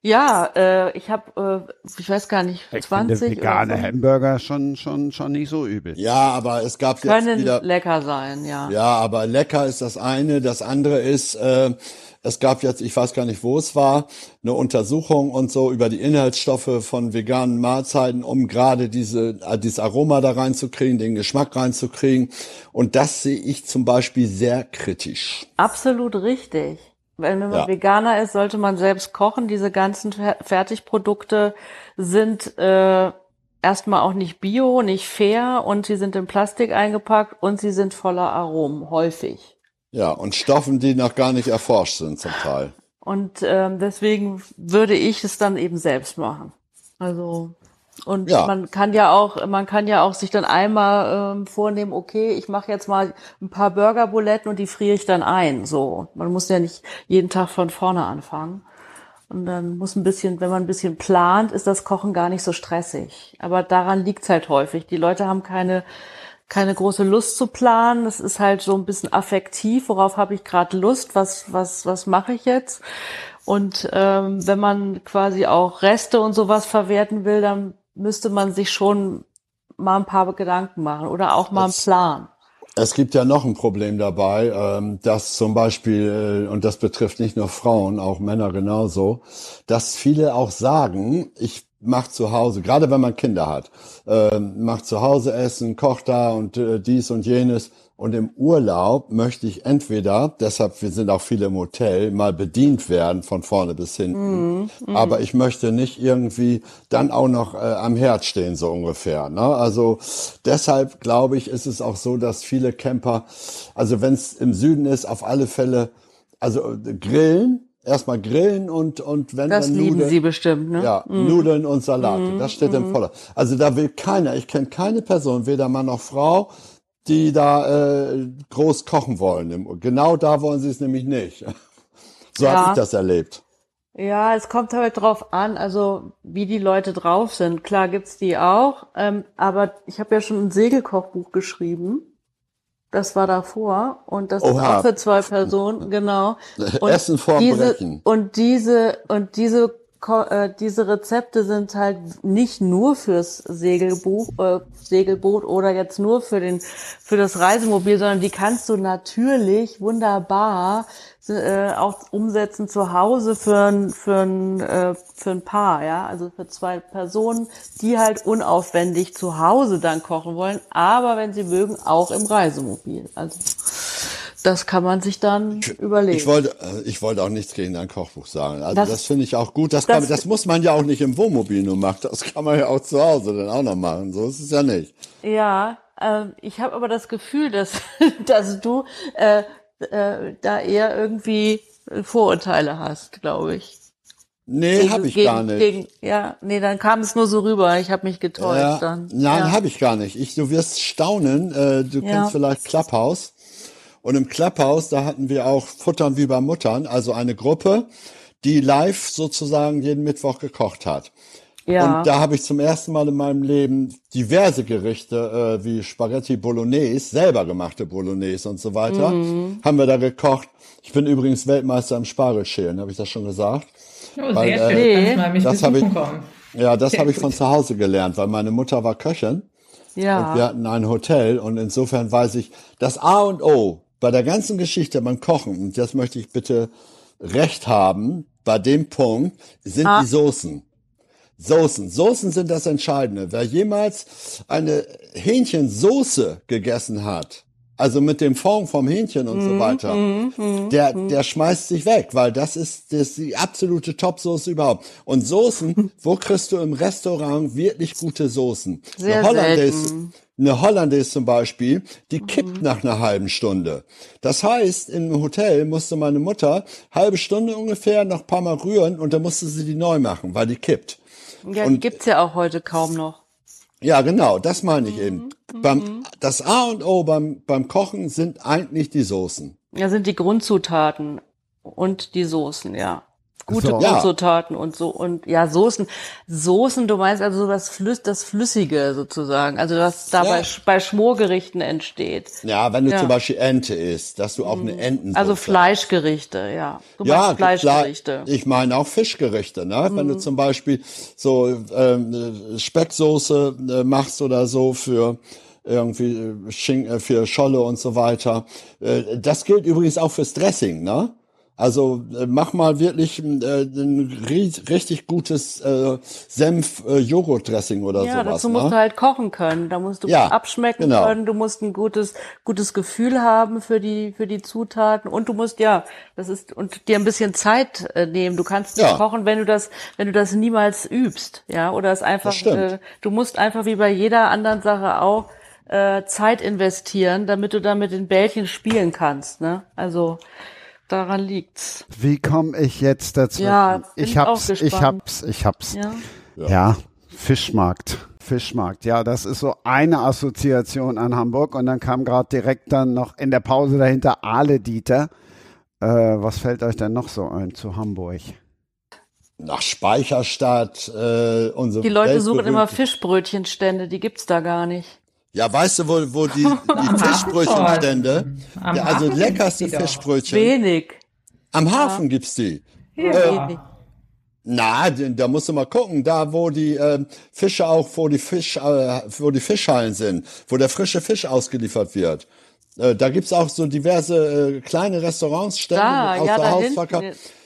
Ja, äh, ich habe, äh, ich weiß gar nicht, ich 20 finde vegane so. Hamburger schon schon schon nicht so übel. Ja, aber es gab Können jetzt wieder lecker sein, ja. Ja, aber lecker ist das eine, das andere ist äh, es gab jetzt, ich weiß gar nicht, wo es war, eine Untersuchung und so über die Inhaltsstoffe von veganen Mahlzeiten, um gerade diese, äh, dieses Aroma da reinzukriegen, den Geschmack reinzukriegen. Und das sehe ich zum Beispiel sehr kritisch. Absolut richtig. Wenn man ja. Veganer ist, sollte man selbst kochen. Diese ganzen Fertigprodukte sind äh, erstmal auch nicht bio, nicht fair und sie sind in Plastik eingepackt und sie sind voller Aromen, häufig. Ja, und Stoffen, die noch gar nicht erforscht sind zum Teil. Und ähm, deswegen würde ich es dann eben selbst machen. Also Und Ja. man kann ja auch, man kann ja auch sich dann einmal ähm, vornehmen, okay, ich mache jetzt mal ein paar Burgerbuletten und die friere ich dann ein. So, man muss ja nicht jeden Tag von vorne anfangen. Und dann muss ein bisschen, wenn man ein bisschen plant, ist das Kochen gar nicht so stressig. Aber daran liegt's halt häufig. Die Leute haben keine keine große Lust zu planen. Das ist halt so ein bisschen affektiv. Worauf habe ich gerade Lust? Was was was mache ich jetzt? Und ähm, wenn man quasi auch Reste und sowas verwerten will, dann müsste man sich schon mal ein paar Gedanken machen oder auch mal einen Das- Plan. Es gibt ja noch ein Problem dabei, ähm, dass zum Beispiel, äh, und das betrifft nicht nur Frauen, auch Männer genauso, dass viele auch sagen, ich mach zu Hause, gerade wenn man Kinder hat, ähm, mach zu Hause Essen, kocht da und äh, dies und jenes. Und im Urlaub möchte ich entweder, deshalb wir sind auch viele im Hotel, mal bedient werden von vorne bis hinten. Aber ich möchte nicht irgendwie dann auch noch äh, am Herd stehen, so ungefähr. Ne? Also deshalb glaube ich, ist es auch so, dass viele Camper, also wenn es im Süden ist, auf alle Fälle, also äh, grillen, erstmal grillen und, und wenn Das dann lieben Nudeln, sie bestimmt, ne? ja, Nudeln und Salate. Das steht im Voller. Also da will keiner, ich kenne keine Person, weder Mann noch Frau, die da äh, groß kochen wollen. Genau da wollen sie es nämlich nicht. <laughs> So Ja. habe ich das erlebt. Ja, es kommt halt drauf an, also wie die Leute drauf sind. Klar gibt's die auch, ähm, aber ich habe ja schon ein Segelkochbuch geschrieben. Das war davor und das ist Oha. auch für zwei Personen, genau. <laughs> Und Essen vorm diese, Brechen. Und diese und diese diese Rezepte sind halt nicht nur fürs Segelbuch, äh, Segelboot oder jetzt nur für den für das Reisemobil, sondern die kannst du natürlich wunderbar äh, auch umsetzen zu Hause für ein für ein äh, für ein Paar, ja, also für zwei Personen, die halt unaufwendig zu Hause dann kochen wollen, aber wenn sie mögen auch im Reisemobil. Also das kann man sich dann überlegen. Ich wollte, äh, ich wollte auch nichts gegen dein Kochbuch sagen. Also Das- das, finde ich auch gut. Das, kann, das- das muss man ja auch nicht im Wohnmobil nur machen. Das kann man ja auch zu Hause dann auch noch machen. So ist es ja nicht. Ja, ähm, ich habe aber das Gefühl, dass, <laughs> dass du äh, äh, da eher irgendwie Vorurteile hast, glaube ich. Nee, habe ich Gegen- gar nicht. Gegen, ja, nee, dann kam es nur so rüber. Ich habe mich getäuscht Ja, dann. nein, ja. habe ich gar nicht. Ich, du wirst staunen. Äh, du Ja. kennst vielleicht Clubhouse. Und im Clubhouse, da hatten wir auch Futtern wie bei Muttern, also eine Gruppe, die live sozusagen jeden Mittwoch gekocht hat. Ja. Und da habe ich zum ersten Mal in meinem Leben diverse Gerichte äh, wie Spaghetti Bolognese, selber gemachte Bolognese und so weiter, Mhm. haben wir da gekocht. Ich bin übrigens Weltmeister im Spargelschälen, habe ich das schon gesagt? Oh, Weil, sehr äh, schön. Nee. Mal mich Das habe ich, kommen. ja, das habe ich von zu Hause gelernt, weil meine Mutter war Köchin. ja. Und wir hatten ein Hotel und insofern weiß ich, das A und O bei der ganzen Geschichte beim Kochen, und das möchte ich bitte recht haben, bei dem Punkt sind Ah. die Soßen. Soßen. Soßen sind das Entscheidende. Wer jemals eine Hähnchensoße gegessen hat, also mit dem Fond vom Hähnchen und Mhm, so weiter, der, der schmeißt sich weg, weil das ist, das ist die absolute Top-Soße überhaupt. Und Soßen, wo kriegst du im Restaurant wirklich gute Soßen? Sehr eine Hollandaise, selten. Eine Hollandaise zum Beispiel, die kippt nach einer halben Stunde. Das heißt, im Hotel musste meine Mutter halbe Stunde ungefähr noch ein paar Mal rühren und dann musste sie die neu machen, weil die kippt. ja, die und- gibt's ja auch heute kaum noch. Ja, genau, das meine ich eben. Beim, das A und O beim, beim Kochen sind eigentlich die Soßen. Ja, sind die Grundzutaten und die Soßen, ja. Gute So. Ja. Grundzutaten und so und ja, Soßen. Soßen, du meinst also so das, Flüss, das Flüssige sozusagen, also was da Ja. bei, bei Schmorgerichten entsteht. Ja, wenn du Ja. zum Beispiel Ente isst, dass du auch eine Entensoße Also Fleischgerichte, ja. Du Ja, Fleischgerichte. Ich meine auch Fischgerichte, ne? Wenn du zum Beispiel so ähm, Specksoße äh, machst oder so für irgendwie äh, Schinken, äh, für Scholle und so weiter. Äh, das gilt übrigens auch fürs Dressing, ne? Also äh, mach mal wirklich äh, ein ri- richtig gutes äh, Senf-Joghurt-Dressing oder Ja, sowas. dazu ne? musst du halt kochen können. Da musst du Ja, abschmecken genau. können. Du musst ein gutes, gutes Gefühl haben für die, für die Zutaten. Und du musst, ja, das ist, und dir ein bisschen Zeit äh, nehmen. Du kannst nicht Ja. kochen, wenn du das, wenn du das niemals übst. Ja, oder es einfach, äh, du musst einfach wie bei jeder anderen Sache auch, äh, Zeit investieren, damit du dann mit den Bällchen spielen kannst, ne? Also, daran liegt's. Wie komme ich jetzt dazu? Ja, bin ich ich auch hab's, ich hab's, ich hab's. Ja. Ja. Fischmarkt. Fischmarkt, ja, das ist so eine Assoziation an Hamburg und dann kam gerade direkt dann noch in der Pause dahinter Ale Dieter. Äh, was fällt euch denn noch so ein zu Hamburg? Nach Speicherstadt, äh, unsere Die Leute suchen immer Fischbrötchenstände, die gibt's da gar nicht. Ja, weißt du, wo, wo die, <laughs> die Fischbrötchenstände, Am ja, also Hafen leckerste. Fischbrötchen. Wenig. Am Hafen gibt's die. Wenig. Na, d- da musst du mal gucken, da wo die ähm, Fische auch, wo die Fisch, äh, wo die Fischhallen sind, wo der frische Fisch ausgeliefert wird. Äh, da gibt's auch so diverse äh, kleine Restaurants, Stände Da, aus ja, der Hausverkauf.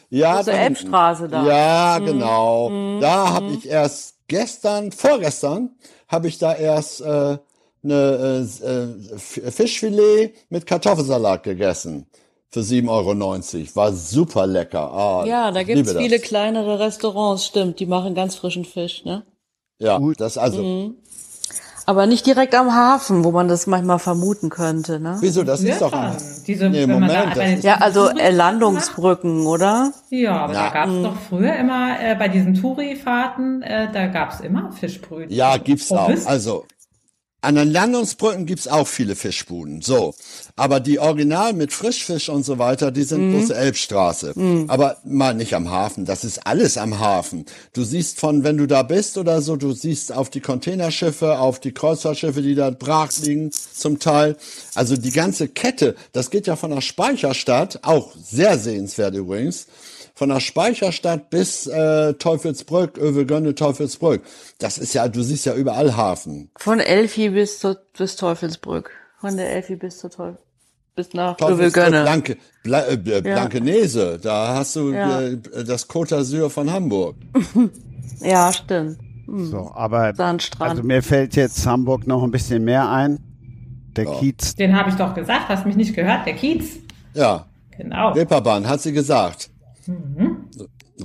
Ja, hinten. Elbstraße da. Ja, genau. Da habe ich erst gestern, vorgestern, habe ich da erst äh, eine äh, äh, Fischfilet mit Kartoffelsalat gegessen. Für 7,90 Euro. War super lecker. Ah, Ja, da gibt's viele das. kleinere Restaurants, stimmt, die machen ganz frischen Fisch, ne? Ja, das also. Mhm. Aber nicht direkt am Hafen, wo man das manchmal vermuten könnte, ne? Wieso? Das Ja, ist doch. schon. Diese, Nee, wenn man Moment, da Ja, also äh, Landungsbrücken, oder? Ja, aber Ja. da gab's doch früher immer, äh, bei diesen Touri-Fahrten, äh, da gab's immer Fischbrötchen. Ja, gibt's auch. Pommes. Also an den Landungsbrücken gibt's auch viele Fischbuden. So, aber die Original mit Frischfisch und so weiter, die sind große Elbstraße. Aber mal nicht am Hafen. Das ist alles am Hafen. Du siehst von, wenn du da bist oder so, du siehst auf die Containerschiffe, auf die Kreuzfahrtschiffe, die da brach liegen, zum Teil. Also die ganze Kette, das geht ja von der Speicherstadt, auch sehr sehenswert übrigens, von der Speicherstadt bis äh, Teufelsbrück, Övelgönne, Teufelsbrück. Das ist ja, du siehst ja überall Hafen. Von Elfi bis, zur, bis Teufelsbrück. Von der Elfi bis zur Teufel, bis nach Övelgönne. Blanke, Bla, äh, Blankenese, da hast du Ja. äh, das Côte d'Azur von Hamburg. <laughs> Ja, stimmt. So, aber Sandstrand. also mir fällt jetzt Hamburg noch ein bisschen mehr ein. Der Kiez, Den habe ich doch gesagt, hast mich nicht gehört, der Kiez. Ja, Genau. Reeperbahn, hat sie gesagt. Mhm.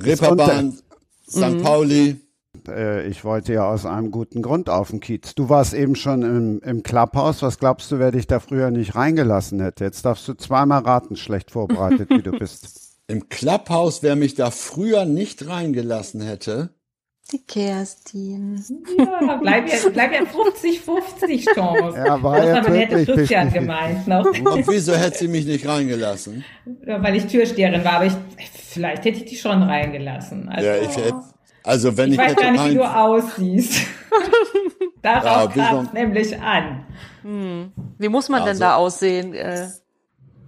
Reeperbahn, St. Pauli. äh, ich wollte ja aus einem guten Grund auf den Kiez. Du warst eben schon im, im Clubhaus. Was glaubst du, wer dich da früher nicht reingelassen hätte? Jetzt darfst du zweimal raten, schlecht vorbereitet, wie du bist. <laughs> Im Clubhaus, wer mich da früher nicht reingelassen hätte. Die Kerstin. Ja, bleib ja, bleib ja 50-50 Chance. Ja, war das jetzt aber hätte Christian 50-50. gemeint noch. Und wieso hätte sie mich nicht reingelassen? Ja, Weil ich Türsteherin war, aber ich, vielleicht hätte ich die schon reingelassen. Also, Ja, ich hätte, also wenn ich ich, weiß hätte gar nicht, wie rein, du aussiehst. <laughs> Darauf Ja, wie kam nämlich an. Wie muss man denn Also- da aussehen? Äh,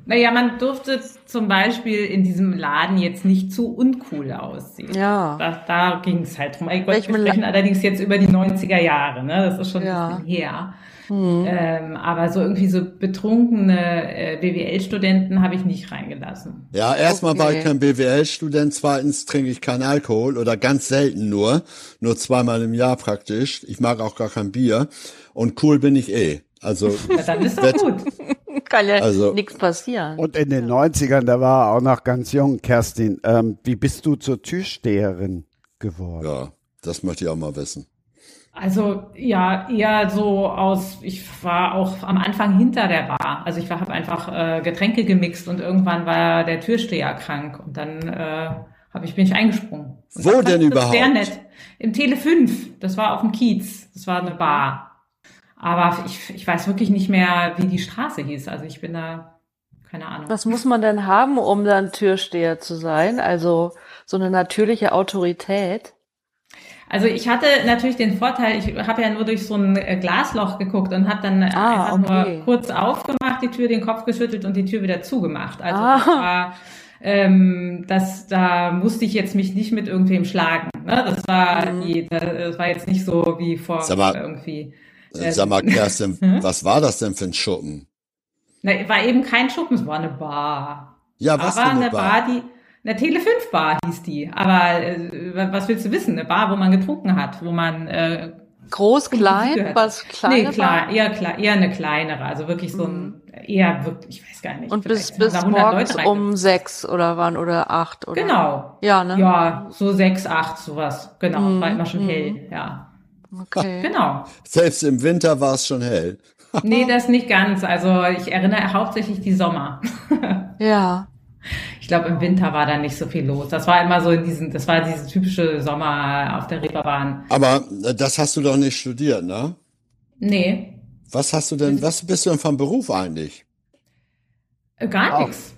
Naja, man durfte zum Beispiel in diesem Laden jetzt nicht zu uncool aussehen. ja. Da, da ging es halt drum. Gott, Welchem wir sprechen allerdings jetzt über die 90er Jahre, ne? Das ist schon Ja. ein bisschen her. Ähm, aber so irgendwie so betrunkene äh, BWL-Studenten habe ich nicht reingelassen. ja, erstmal war ich Okay. kein BWL-Student, zweitens trinke ich keinen Alkohol oder ganz selten nur, nur zweimal im Jahr praktisch. Ich mag auch gar kein Bier und cool bin ich eh. Also, <laughs> Na, dann ist doch gut. Kann ja Also- nichts passieren. Und in den 90ern, da war er auch noch ganz jung, Kerstin. Ähm, wie bist du zur Türsteherin geworden? ja, das möchte ich auch mal wissen. Also ja, eher so aus, ich war auch am Anfang hinter der Bar. Also ich habe einfach äh, Getränke gemixt und irgendwann war der Türsteher krank und dann äh, habe ich bin ich eingesprungen. Und Wo denn überhaupt? Sehr nett. Im Tele 5, das war auf dem Kiez, das war eine Bar. Aber ich, ich weiß wirklich nicht mehr, wie die Straße hieß. Also ich bin da, keine Ahnung. Was muss man denn haben, um dann Türsteher zu sein? Also so eine natürliche Autorität. Also ich hatte natürlich den Vorteil, ich habe ja nur durch so ein äh, Glasloch geguckt und habe dann Ah, einfach okay. nur kurz aufgemacht, die Tür, den Kopf geschüttelt und die Tür wieder zugemacht. Also Ah. das war, ähm, das, da musste ich jetzt mich nicht mit irgendwem schlagen. Ne? Das war, Mhm. die, das war jetzt nicht so wie vor irgendwie. Äh, Sag mal, Kerstin, <laughs> Hm? was war das denn für ein Schuppen? Na, war eben kein Schuppen, es war eine Bar. Ja, was Aber für eine eine Bar? Bar, die, eine Tele 5 Bar hieß die. Aber äh, was willst du wissen? Eine Bar, wo man getrunken hat, wo man äh, Groß, klein, was Nee, kleiner klar, eher, klar, eher eine kleinere, also wirklich so ein, eher wirklich, ich weiß gar nicht. Und bis, bis da 100 morgens Leute um sechs oder wann oder acht oder? Genau. Ja, ne? Ja, so sechs, acht, sowas. Genau, Mhm, war immer schon mhm. hell, ja. Okay. Genau. Selbst im Winter war es schon hell. <laughs> Nee, das nicht ganz. Also ich erinnere hauptsächlich die Sommer. <laughs> Ja. Ich glaube, im Winter war da nicht so viel los. Das war immer so in diesen, das war dieses typische Sommer auf der Reeperbahn. Aber äh, das hast du doch nicht studiert, ne? Nee. Was hast du denn, was bist du denn vom Beruf eigentlich? Äh, Gar nichts.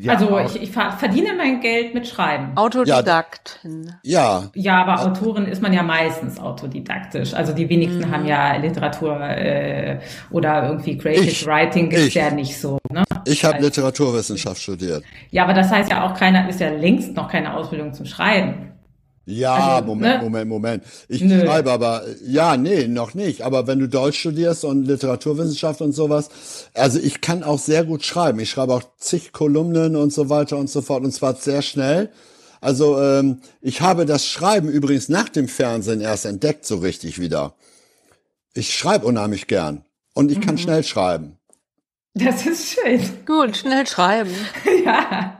Ja, also ich, ich ver- verdiene mein Geld mit Schreiben. Autodidaktin. Ja, Ja, aber Autorin ist man ja meistens autodidaktisch. Also die wenigsten haben ja Literatur äh, oder irgendwie Creative Ich. Writing Ich. ja nicht so. Ne? ich habe Also- Literaturwissenschaft studiert. Ja, aber das heißt ja auch keiner ist ja längst noch keine Ausbildung zum Schreiben. Ja, Also, Moment, ne? Moment, Moment. Ich Nö. schreibe aber, ja, nee, noch nicht. Aber wenn du Deutsch studierst und Literaturwissenschaft und sowas, also ich kann auch sehr gut schreiben. Ich schreibe auch zig Kolumnen und so weiter und so fort und zwar sehr schnell. Also ähm, ich habe das Schreiben übrigens nach dem Fernsehen erst entdeckt, so richtig wieder. Ich schreibe unheimlich gern und ich Mhm. kann schnell schreiben. Das ist schön. Gut, schnell schreiben. <laughs> ja.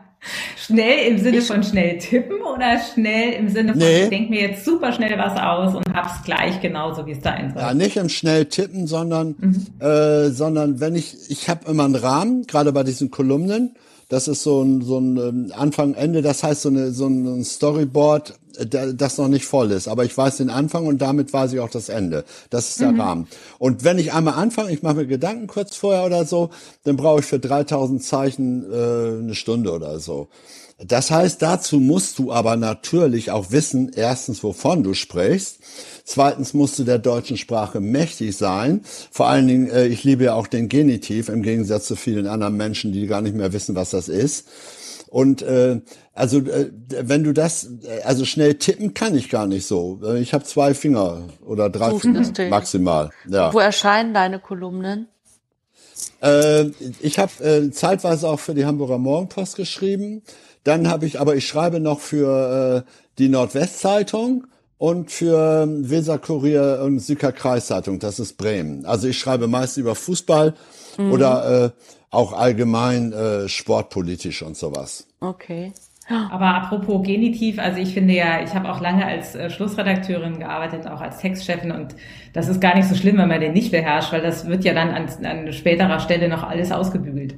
Schnell im Sinne Ich- von schnell tippen oder schnell im Sinne von, Nee. ich denke mir jetzt super schnell was aus und hab's gleich genauso, wie es sein soll. Ja, nicht im schnell tippen, sondern, Mhm. äh, sondern wenn ich, ich habe immer einen Rahmen, gerade bei diesen Kolumnen. Das ist so ein, so ein ähm, Anfang, Ende, das heißt so, eine, so ein Storyboard, äh, das noch nicht voll ist. Aber ich weiß den Anfang und damit weiß ich auch das Ende. Das ist der Rahmen. Und wenn ich einmal anfange, ich mache mir Gedanken kurz vorher oder so, dann brauche ich für 3000 Zeichen äh, eine Stunde oder so. Das heißt, dazu musst du aber natürlich auch wissen, erstens, wovon du sprichst. Zweitens musst du der deutschen Sprache mächtig sein. Vor allen Dingen, äh, ich liebe ja auch den Genitiv im Gegensatz zu vielen anderen Menschen, die gar nicht mehr wissen, was das ist. Und äh, also äh, wenn du das, äh, also schnell tippen kann ich gar nicht so. Äh, Ich habe zwei Finger oder drei So Finger maximal. Ja. Wo erscheinen deine Kolumnen? Äh, ich habe äh, zeitweise auch für die Hamburger Morgenpost geschrieben. Dann habe ich, aber ich schreibe noch für äh, die Nordwestzeitung und für ähm, Weser Kurier und Süker Kreiszeitung. Das ist Bremen. Also ich schreibe meist über Fußball oder äh, auch allgemein äh, sportpolitisch und sowas. Okay. Aber apropos Genitiv, also ich finde ja, ich habe auch lange als äh, Schlussredakteurin gearbeitet, auch als Textchefin und das ist gar nicht so schlimm, wenn man den nicht beherrscht, weil das wird ja dann an, an späterer Stelle noch alles ausgebügelt.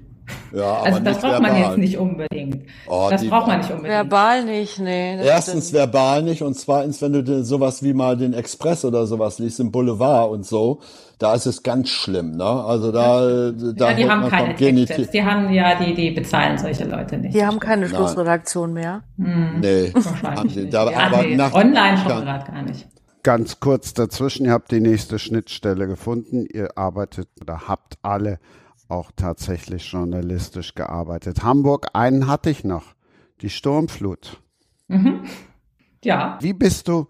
Ja, aber also das braucht man verbal. jetzt nicht unbedingt. Oh, das braucht man nicht unbedingt. Verbal nicht, nee. Erstens stimmt. verbal nicht und zweitens, wenn du dir sowas wie mal den Express oder sowas liest, im Boulevard und so, da ist es ganz schlimm, ne? Also da, da ja, die haben man keine Genitiv-. Die haben ja, die, die bezahlen solche Leute nicht. Die haben keine Schlussredaktion mehr. Nee, Wahrscheinlich die. nicht. Da, ja, aber nee, nach, online schon gerade gar nicht. Ganz kurz dazwischen, ihr habt die nächste Schnittstelle gefunden. Ihr arbeitet oder habt alle auch tatsächlich journalistisch gearbeitet. Hamburg, einen hatte ich noch, die Sturmflut. Ja, Wie bist du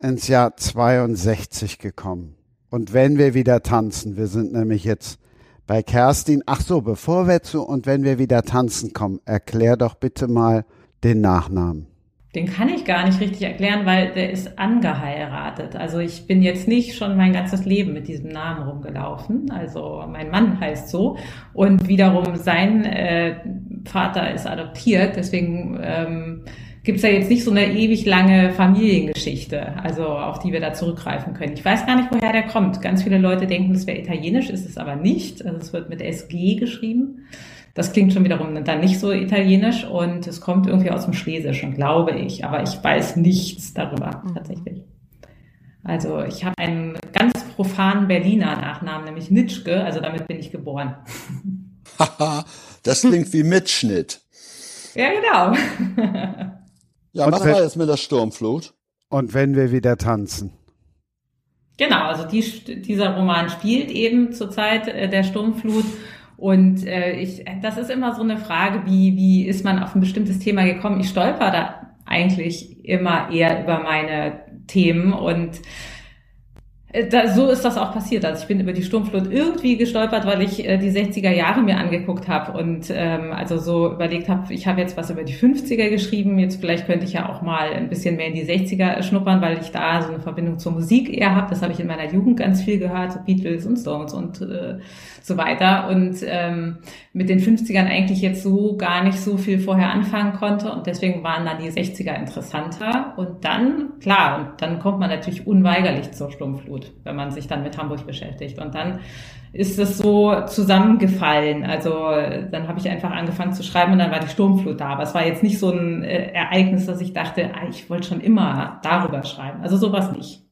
ins Jahr 62 gekommen? Und wenn wir wieder tanzen, wir sind nämlich jetzt bei Kerstin. Ach so, bevor wir zu und wenn wir wieder tanzen kommen, erklär doch bitte mal den Nachnamen. Den kann ich gar nicht richtig erklären, weil der ist angeheiratet. Also ich bin jetzt nicht schon mein ganzes Leben mit diesem Namen rumgelaufen. Also mein Mann heißt so und wiederum sein äh, Vater ist adoptiert. Deswegen ähm, gibt's ja jetzt nicht so eine ewig lange Familiengeschichte, also auf die wir da zurückgreifen können. Ich weiß gar nicht, woher der kommt. Ganz viele Leute denken, es wäre italienisch, ist es aber nicht. Also es wird mit SG geschrieben. Das klingt schon wiederum dann nicht so italienisch und es kommt irgendwie aus dem Schlesischen, glaube ich. Aber ich weiß nichts darüber tatsächlich. Also ich habe einen ganz profanen Berliner Nachnamen, nämlich Nitschke. Also damit bin ich geboren. Haha, das klingt wie Mitschnitt. Ja, genau. Ja, Und was wenn- war jetzt mit der Sturmflut? Und wenn wir wieder tanzen. Genau, also die, dieser Roman spielt eben zur Zeit äh, der Sturmflut. Und äh, ich, das ist immer so eine Frage, wie, wie ist man auf ein bestimmtes Thema gekommen? Ich stolper da eigentlich immer eher über meine Themen und da, so ist das auch passiert. Also ich bin über die Sturmflut irgendwie gestolpert, weil ich äh, die 60er Jahre mir angeguckt habe und ähm, also so überlegt habe, ich habe jetzt was über die 50er geschrieben, jetzt vielleicht könnte ich ja auch mal ein bisschen mehr in die 60er schnuppern, weil ich da so eine Verbindung zur Musik eher habe. Das habe ich in meiner Jugend ganz viel gehört, so Beatles und Stones und äh, so weiter. Und ähm, mit den 50ern eigentlich jetzt so gar nicht so viel vorher anfangen konnte und deswegen waren dann die 60er interessanter. Und dann, klar, und dann kommt man natürlich unweigerlich zur Sturmflut. Sturmflut, wenn man sich dann mit Hamburg beschäftigt. Und dann ist es so zusammengefallen. Also dann habe ich einfach angefangen zu schreiben und dann war die Sturmflut da. Aber es war jetzt nicht so ein äh, Ereignis, dass ich dachte, ah, ich wollte schon immer darüber schreiben. Also sowas nicht.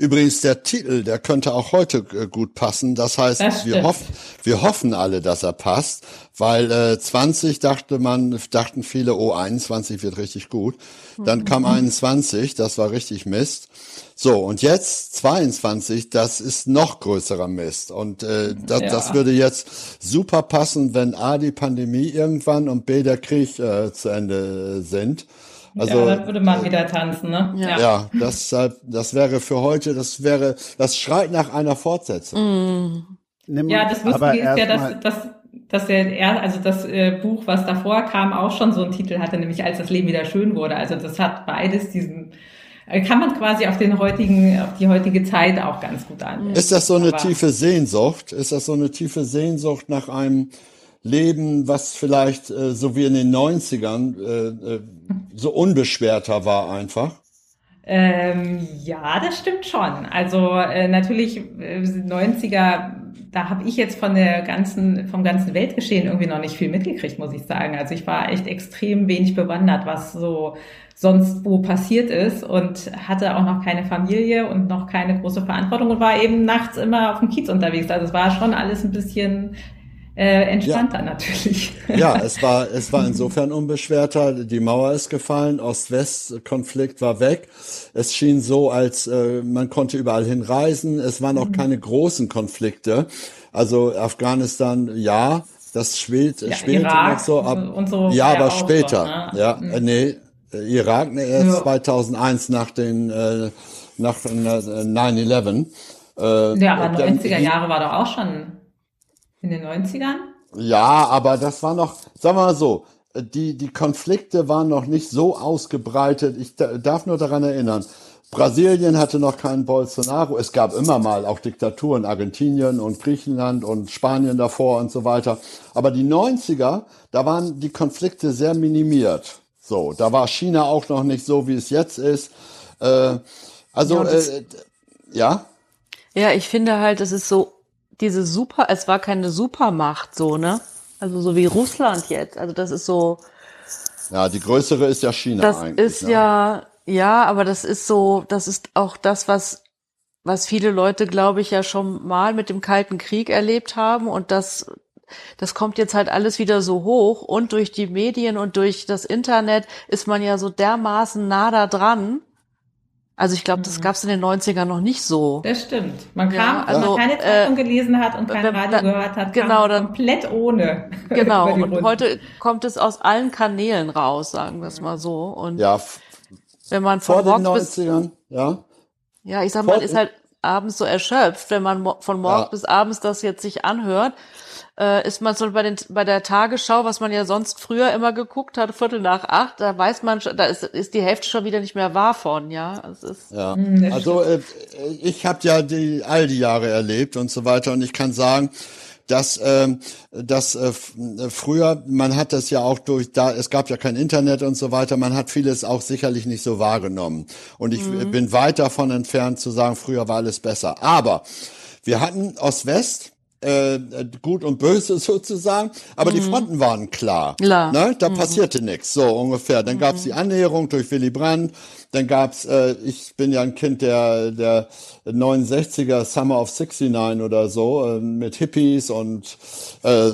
Übrigens, der Titel, der könnte auch heute äh, gut passen. Das heißt, Das wir, hoff, wir hoffen alle, dass er passt, weil äh, 20 dachte man, dachten viele, oh, 21 wird richtig gut. Dann kam 21, das war richtig Mist. So, und jetzt 22, das ist noch größerer Mist. Und äh, das, Ja. das würde jetzt super passen, wenn A, die Pandemie irgendwann und B, der Krieg äh, zu Ende sind. Also, ja, dann würde man wieder tanzen, ne? Ja. ja, das, äh, das wäre für heute, das wäre, das schreit nach einer Fortsetzung. Nimm- Ja, das Lustige ist ja, dass, dass, dass der, er- also das äh, Buch, was davor kam, auch schon so einen Titel hatte, nämlich als das Leben wieder schön wurde. Also das hat beides diesen, äh, kann man quasi auf den heutigen, auf die heutige Zeit auch ganz gut an. Ist das so eine Aber- tiefe Sehnsucht? Ist das so eine tiefe Sehnsucht nach einem Leben, was vielleicht äh, so wie in den 90ern äh, äh, so unbeschwerter war einfach? Ähm, ja, das stimmt schon. Also äh, natürlich äh, 90er, da habe ich jetzt von der ganzen, vom ganzen Weltgeschehen irgendwie noch nicht viel mitgekriegt, muss ich sagen. Also ich war echt extrem wenig bewandert, was so sonst wo passiert ist und hatte auch noch keine Familie und noch keine große Verantwortung und war eben nachts immer auf dem Kiez unterwegs. Also es war schon alles ein bisschen äh, entspannter natürlich. Ja, es war, es war insofern unbeschwerter. Die Mauer ist gefallen, Ost-West-Konflikt war weg. Es schien so, als äh, man konnte überall hinreisen. Es waren Mhm. auch keine großen Konflikte. Also Afghanistan, ja, das schwelt, Ja, schwelte Irak noch so ab. so ja, aber später. ne? Ja, äh, nee, äh, Irak ne, erst Ja. 2001 nach den äh, nach äh, 9/11. Äh, Ja, aber dann- 90er Jahre war doch auch schon in den 90ern. ja, aber das war noch, sagen wir mal so, die, die Konflikte waren noch nicht so ausgebreitet. Ich da- darf nur daran erinnern, Brasilien hatte noch keinen Bolsonaro. Es gab immer mal auch Diktaturen, Argentinien und Griechenland und Spanien davor und so weiter. Aber die 90er, da waren die Konflikte sehr minimiert. So, da war China auch noch nicht so, wie es jetzt ist. Äh, also, Ja, äh, ja, Ja, ich finde halt, es ist so, diese Super, es war keine Supermacht so, ne? Also so wie Russland jetzt. Also das ist so, ja, die größere ist ja China das eigentlich. ist ne? ja, ja, aber das ist so, das ist auch das, was, was viele Leute, glaube ich, ja schon mal mit dem Kalten Krieg erlebt haben und das, das kommt jetzt halt alles wieder so hoch und durch die Medien und durch das Internet ist man ja so dermaßen nah da dran. Also ich glaube, das gab's in den 90ern noch nicht so. Das stimmt. Man Ja, kam, wenn also, man keine Zeitung äh, gelesen hat und kein wenn- Radio dann- gehört hat, genau, dann- komplett ohne. <laughs> Genau, und heute kommt es aus allen Kanälen raus, sagen wir es mal so. Und Ja, wenn man vor von den morgens bis, 90ern, ja. ja, ich sag mal, ist halt abends so erschöpft, wenn man mo- von morgens Ja. bis abends das jetzt sich anhört, äh, ist man so bei den, bei der Tagesschau, was man ja sonst früher immer geguckt hat, Viertel nach acht, da weiß man schon, da ist, ist die Hälfte schon wieder nicht mehr wahr von, ja. Es ist, Ja, Hm, also äh, ich habe ja die all die Jahre erlebt und so weiter und ich kann sagen, dass ähm, dass äh, äh, früher man hat das ja auch durch da es gab ja kein Internet und so weiter, man hat vieles auch sicherlich nicht so wahrgenommen und ich äh, bin weit davon entfernt zu sagen, früher war alles besser. Aber wir hatten Ost-West äh, gut und böse <laughs> sozusagen, aber die Fronten waren klar. Klar. Ne? Da passierte nichts, so ungefähr. Dann gab's die Annäherung durch Willy Brandt, dann gab's, äh, ich bin ja ein Kind der, der 69er Summer of 69 oder so, äh, mit Hippies und äh, äh,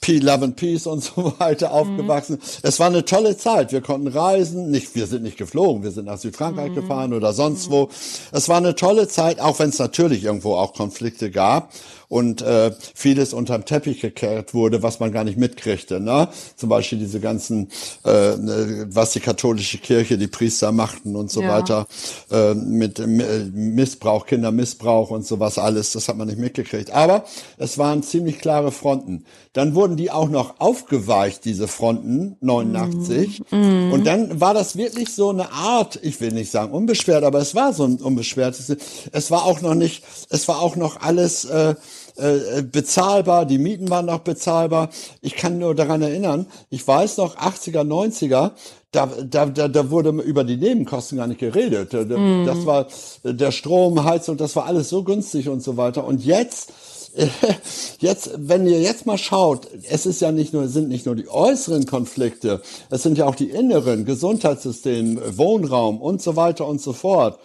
P Love and Peace und <laughs> so weiter aufgewachsen. Es war eine tolle Zeit. Wir konnten reisen, nicht, wir sind nicht geflogen, wir sind nach Südfrankreich gefahren oder sonst wo. Es war eine tolle Zeit, auch wenn es natürlich irgendwo auch Konflikte gab und äh, vieles unterm Teppich gekehrt wurde, was man gar nicht mitkriegte. Ne? Zum Beispiel diese ganzen, äh, ne, was die katholische Kirche, die Priester machten und so Ja. weiter, äh, mit äh, Missbrauch, Kindermissbrauch und sowas alles, das hat man nicht mitgekriegt. Aber es waren ziemlich klare Fronten. Dann wurden die auch noch aufgeweicht, diese Fronten, 89. Und dann war das wirklich so eine Art, ich will nicht sagen unbeschwert, aber es war so ein unbeschwertes. Es war auch noch nicht, es war auch noch alles, äh, äh, bezahlbar, die Mieten waren noch bezahlbar. Ich kann nur daran erinnern, ich weiß noch, 80er, 90er, da, da, da, da wurde über die Nebenkosten gar nicht geredet. Mhm. Das war der Strom, Heizung, das war alles so günstig und so weiter. Und jetzt <laughs> jetzt, wenn ihr jetzt mal schaut, es ist ja nicht nur, sind nicht nur die äußeren Konflikte, es sind ja auch die inneren, Gesundheitssystem, Wohnraum und so weiter und so fort.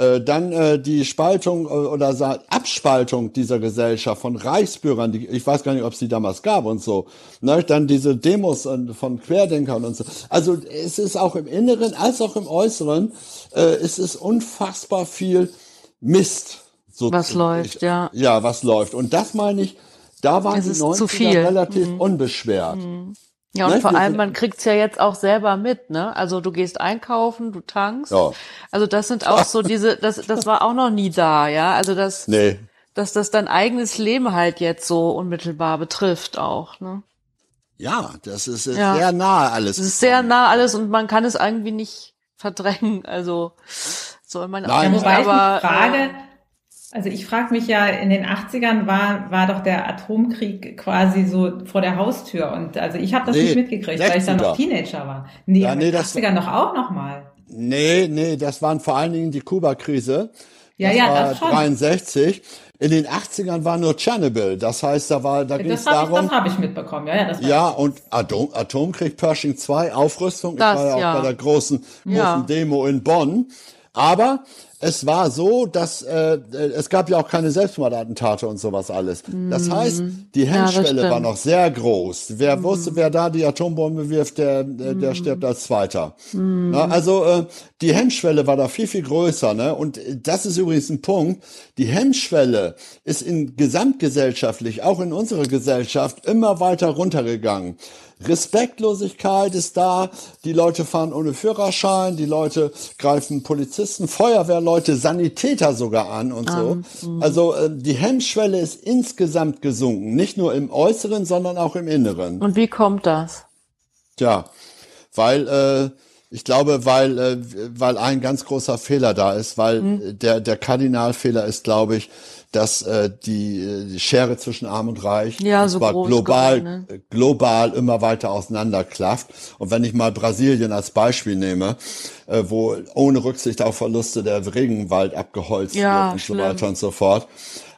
Äh, dann äh, die Spaltung äh, oder Abspaltung dieser Gesellschaft von Reichsbürgern, die, ich weiß gar nicht, ob es die damals gab und so. Ne? Dann diese Demos von Querdenkern und so. Also es ist auch im Inneren als auch im Äußeren, äh, es ist unfassbar viel Mist so, was läuft, ich, ja. Ja, was läuft. Und das meine ich, da waren es die 90er relativ mhm. unbeschwert. Mhm. Ja, und ne? vor allem, man kriegt's ja jetzt auch selber mit, ne? Also du gehst einkaufen, du tankst. Ja. Also das sind auch so diese, das, das war auch noch nie da, ja? Also das, <laughs> nee. dass das dein eigenes Leben halt jetzt so unmittelbar betrifft auch, ne? Ja, das ist ja. sehr nah alles. Das ist sehr nah alles und man kann es irgendwie nicht verdrängen, also soll man Nein. auch, aber, ich frage, äh, also ich frage mich ja, in den 80ern war, war doch der Atomkrieg quasi so vor der Haustür. Und also ich habe das nee, nicht mitgekriegt, weil ich dann noch Teenager war. Nee, ja, nee, in den 80ern doch auch noch mal. Nee, nee, das waren vor allen Dingen die Kuba-Krise. Ja, das ja, war das schon. 63. In den 80ern war nur Tschernobyl. Das heißt, da war, da ging es darum. Ich, das habe ich mitbekommen. Ja, ja, das ja und Atom, Atomkrieg, Pershing 2, Aufrüstung. Das, ich war ja auch ja. bei der großen, großen ja. Demo in Bonn. Aber es war so, dass äh, es gab ja auch keine Selbstmordattentate und sowas alles. Das mhm. heißt, die Hemmschwelle ja, war noch sehr groß. Wer mm. wusste, wer da die Atombombe wirft, der, der, mm. stirbt als Zweiter. Mm. Na, also äh, die Hemmschwelle war da viel, viel größer. Ne? Und das ist übrigens ein Punkt. Die Hemmschwelle ist in gesamtgesellschaftlich, auch in unserer Gesellschaft, immer weiter runtergegangen. Respektlosigkeit ist da, die Leute fahren ohne Führerschein, die Leute greifen Polizisten, Feuerwehrleute, Sanitäter sogar an und so. Um, also äh, die Hemmschwelle ist insgesamt gesunken, nicht nur im Äußeren, sondern auch im Inneren. Und wie kommt das? Tja, weil äh, ich glaube, weil äh, weil ein ganz großer Fehler da ist, weil mhm. der der Kardinalfehler ist, glaube ich, dass äh, die, äh, die Schere zwischen Arm und Reich ja, so groß global, geworden, ne? global immer weiter auseinanderklafft. Und wenn ich mal Brasilien als Beispiel nehme, äh, wo ohne Rücksicht auf Verluste der Regenwald abgeholzt ja, wird und schlimm. so weiter und so fort.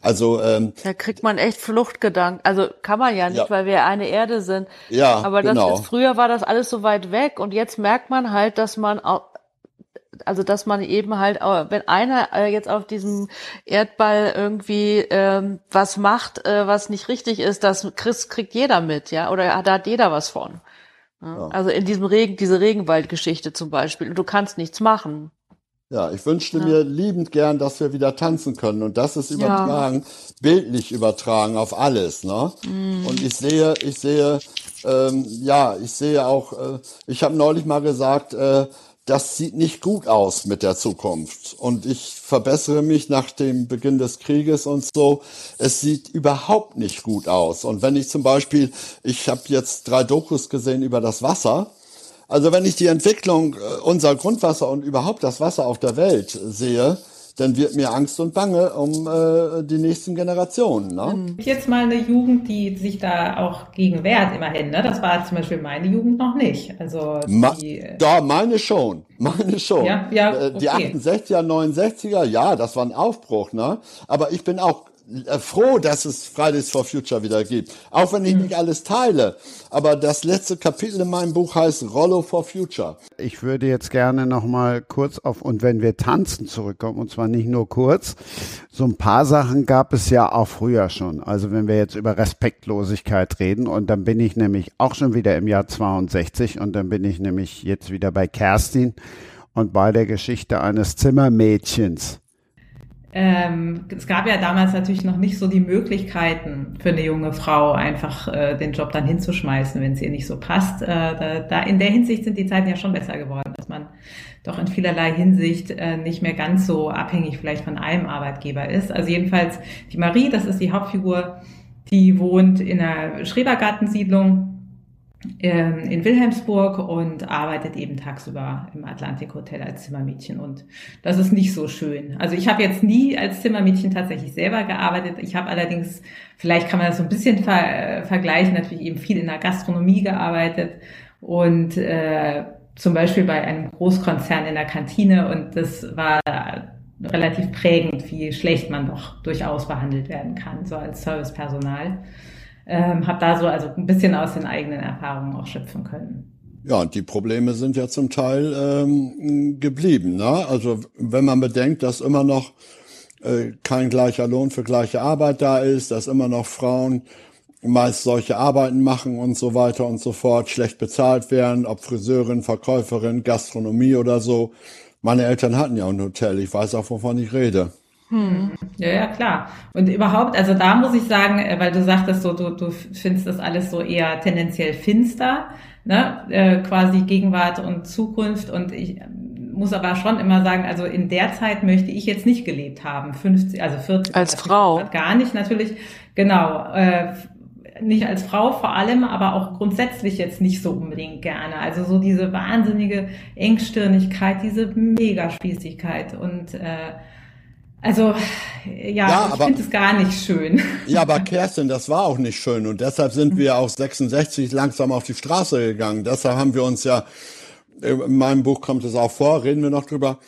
Also ähm, da kriegt man echt Fluchtgedanken. Also kann man ja nicht, ja. weil wir eine Erde sind. Ja, aber das genau. ist, früher war das alles so weit weg und jetzt merkt man halt, dass man auch also dass man eben halt, wenn einer äh, jetzt auf diesem Erdball irgendwie ähm, was macht, äh, was nicht richtig ist, das kriegt, kriegt jeder mit, ja, oder da hat jeder was von. Ja? Also in diesem Regen, diese Regenwaldgeschichte zum Beispiel, und du kannst nichts machen. Ja, ich wünschte ja. mir liebend gern, dass wir wieder tanzen können und das ist übertragen, ja. bildlich übertragen auf alles, ne? Mm. Und ich sehe, ich sehe, ähm, ja, ich sehe auch, äh, ich habe neulich mal gesagt, äh, das sieht nicht gut aus mit der Zukunft. Und ich verbessere mich nach dem Beginn des Krieges und so. Es sieht überhaupt nicht gut aus. Und wenn ich zum Beispiel, ich habe jetzt drei Dokus gesehen über das Wasser. Also wenn ich die Entwicklung äh, unser Grundwasser und überhaupt das Wasser auf der Welt sehe, dann wird mir Angst und Bange um äh, die nächsten Generationen. Ne? Mhm. Jetzt mal eine Jugend, die sich da auch gegen wehrt, immerhin. Ne? Das war zum Beispiel meine Jugend noch nicht. Also die, äh, da meine schon, <laughs> meine schon. Ja, ja, okay. Äh, die 68er, 69er, ja, das war ein Aufbruch. Ne? Aber ich bin auch froh, dass es Fridays for Future wieder gibt. Auch wenn ich mhm. nicht alles teile. Aber das letzte Kapitel in meinem Buch heißt Rollo for Future. Ich würde jetzt gerne noch mal kurz auf und wenn wir tanzen zurückkommen und zwar nicht nur kurz. So ein paar Sachen gab es ja auch früher schon. Also wenn wir jetzt über Respektlosigkeit reden und dann bin ich nämlich auch schon wieder im Jahr 62 und dann bin ich nämlich jetzt wieder bei Kerstin und bei der Geschichte eines Zimmermädchens ähm, es gab ja damals natürlich noch nicht so die Möglichkeiten für eine junge Frau, einfach äh, den Job dann hinzuschmeißen, wenn es ihr nicht so passt. Äh, da, da in der Hinsicht sind die Zeiten ja schon besser geworden, dass man doch in vielerlei Hinsicht äh, nicht mehr ganz so abhängig vielleicht von einem Arbeitgeber ist. Also jedenfalls die Marie, das ist die Hauptfigur, die wohnt in einer Schrebergartensiedlung in Wilhelmsburg und arbeitet eben tagsüber im Atlantik Hotel als Zimmermädchen und das ist nicht so schön. Also ich habe jetzt nie als Zimmermädchen tatsächlich selber gearbeitet. Ich habe allerdings, vielleicht kann man das so ein bisschen ver äh, vergleichen, natürlich eben viel in der Gastronomie gearbeitet und äh, zum Beispiel bei einem Großkonzern in der Kantine und das war relativ prägend, wie schlecht man doch durchaus behandelt werden kann, so als Servicepersonal ähm, habe da so also ein bisschen aus den eigenen Erfahrungen auch schöpfen können. Ja, und die Probleme sind ja zum Teil ähm, geblieben. Ne? Also wenn man bedenkt, dass immer noch äh, kein gleicher Lohn für gleiche Arbeit da ist, dass immer noch Frauen meist solche Arbeiten machen und so weiter und so fort, schlecht bezahlt werden, ob Friseurin, Verkäuferin, Gastronomie oder so. Meine Eltern hatten ja ein Hotel, ich weiß auch, wovon ich rede. Hm. Ja, ja, klar. Und überhaupt, also da muss ich sagen, äh, weil du sagtest, so, du, du findest das alles so eher tendenziell finster, ne? Äh, quasi Gegenwart und Zukunft. Und ich muss aber schon immer sagen, also in der Zeit möchte ich jetzt nicht gelebt haben. 50, also 40. Als Frau. Gar nicht, natürlich. Genau. Äh, nicht als Frau vor allem, aber auch grundsätzlich jetzt nicht so unbedingt gerne. Also so diese wahnsinnige Engstirnigkeit, diese Megaspießigkeit und äh, also, ja, ja ich finde es gar nicht schön. Ja, aber Kerstin, das war auch nicht schön. Und deshalb sind wir auch 66 langsam auf die Straße gegangen. Deshalb haben wir uns ja, in meinem Buch kommt es auch vor, reden wir noch drüber.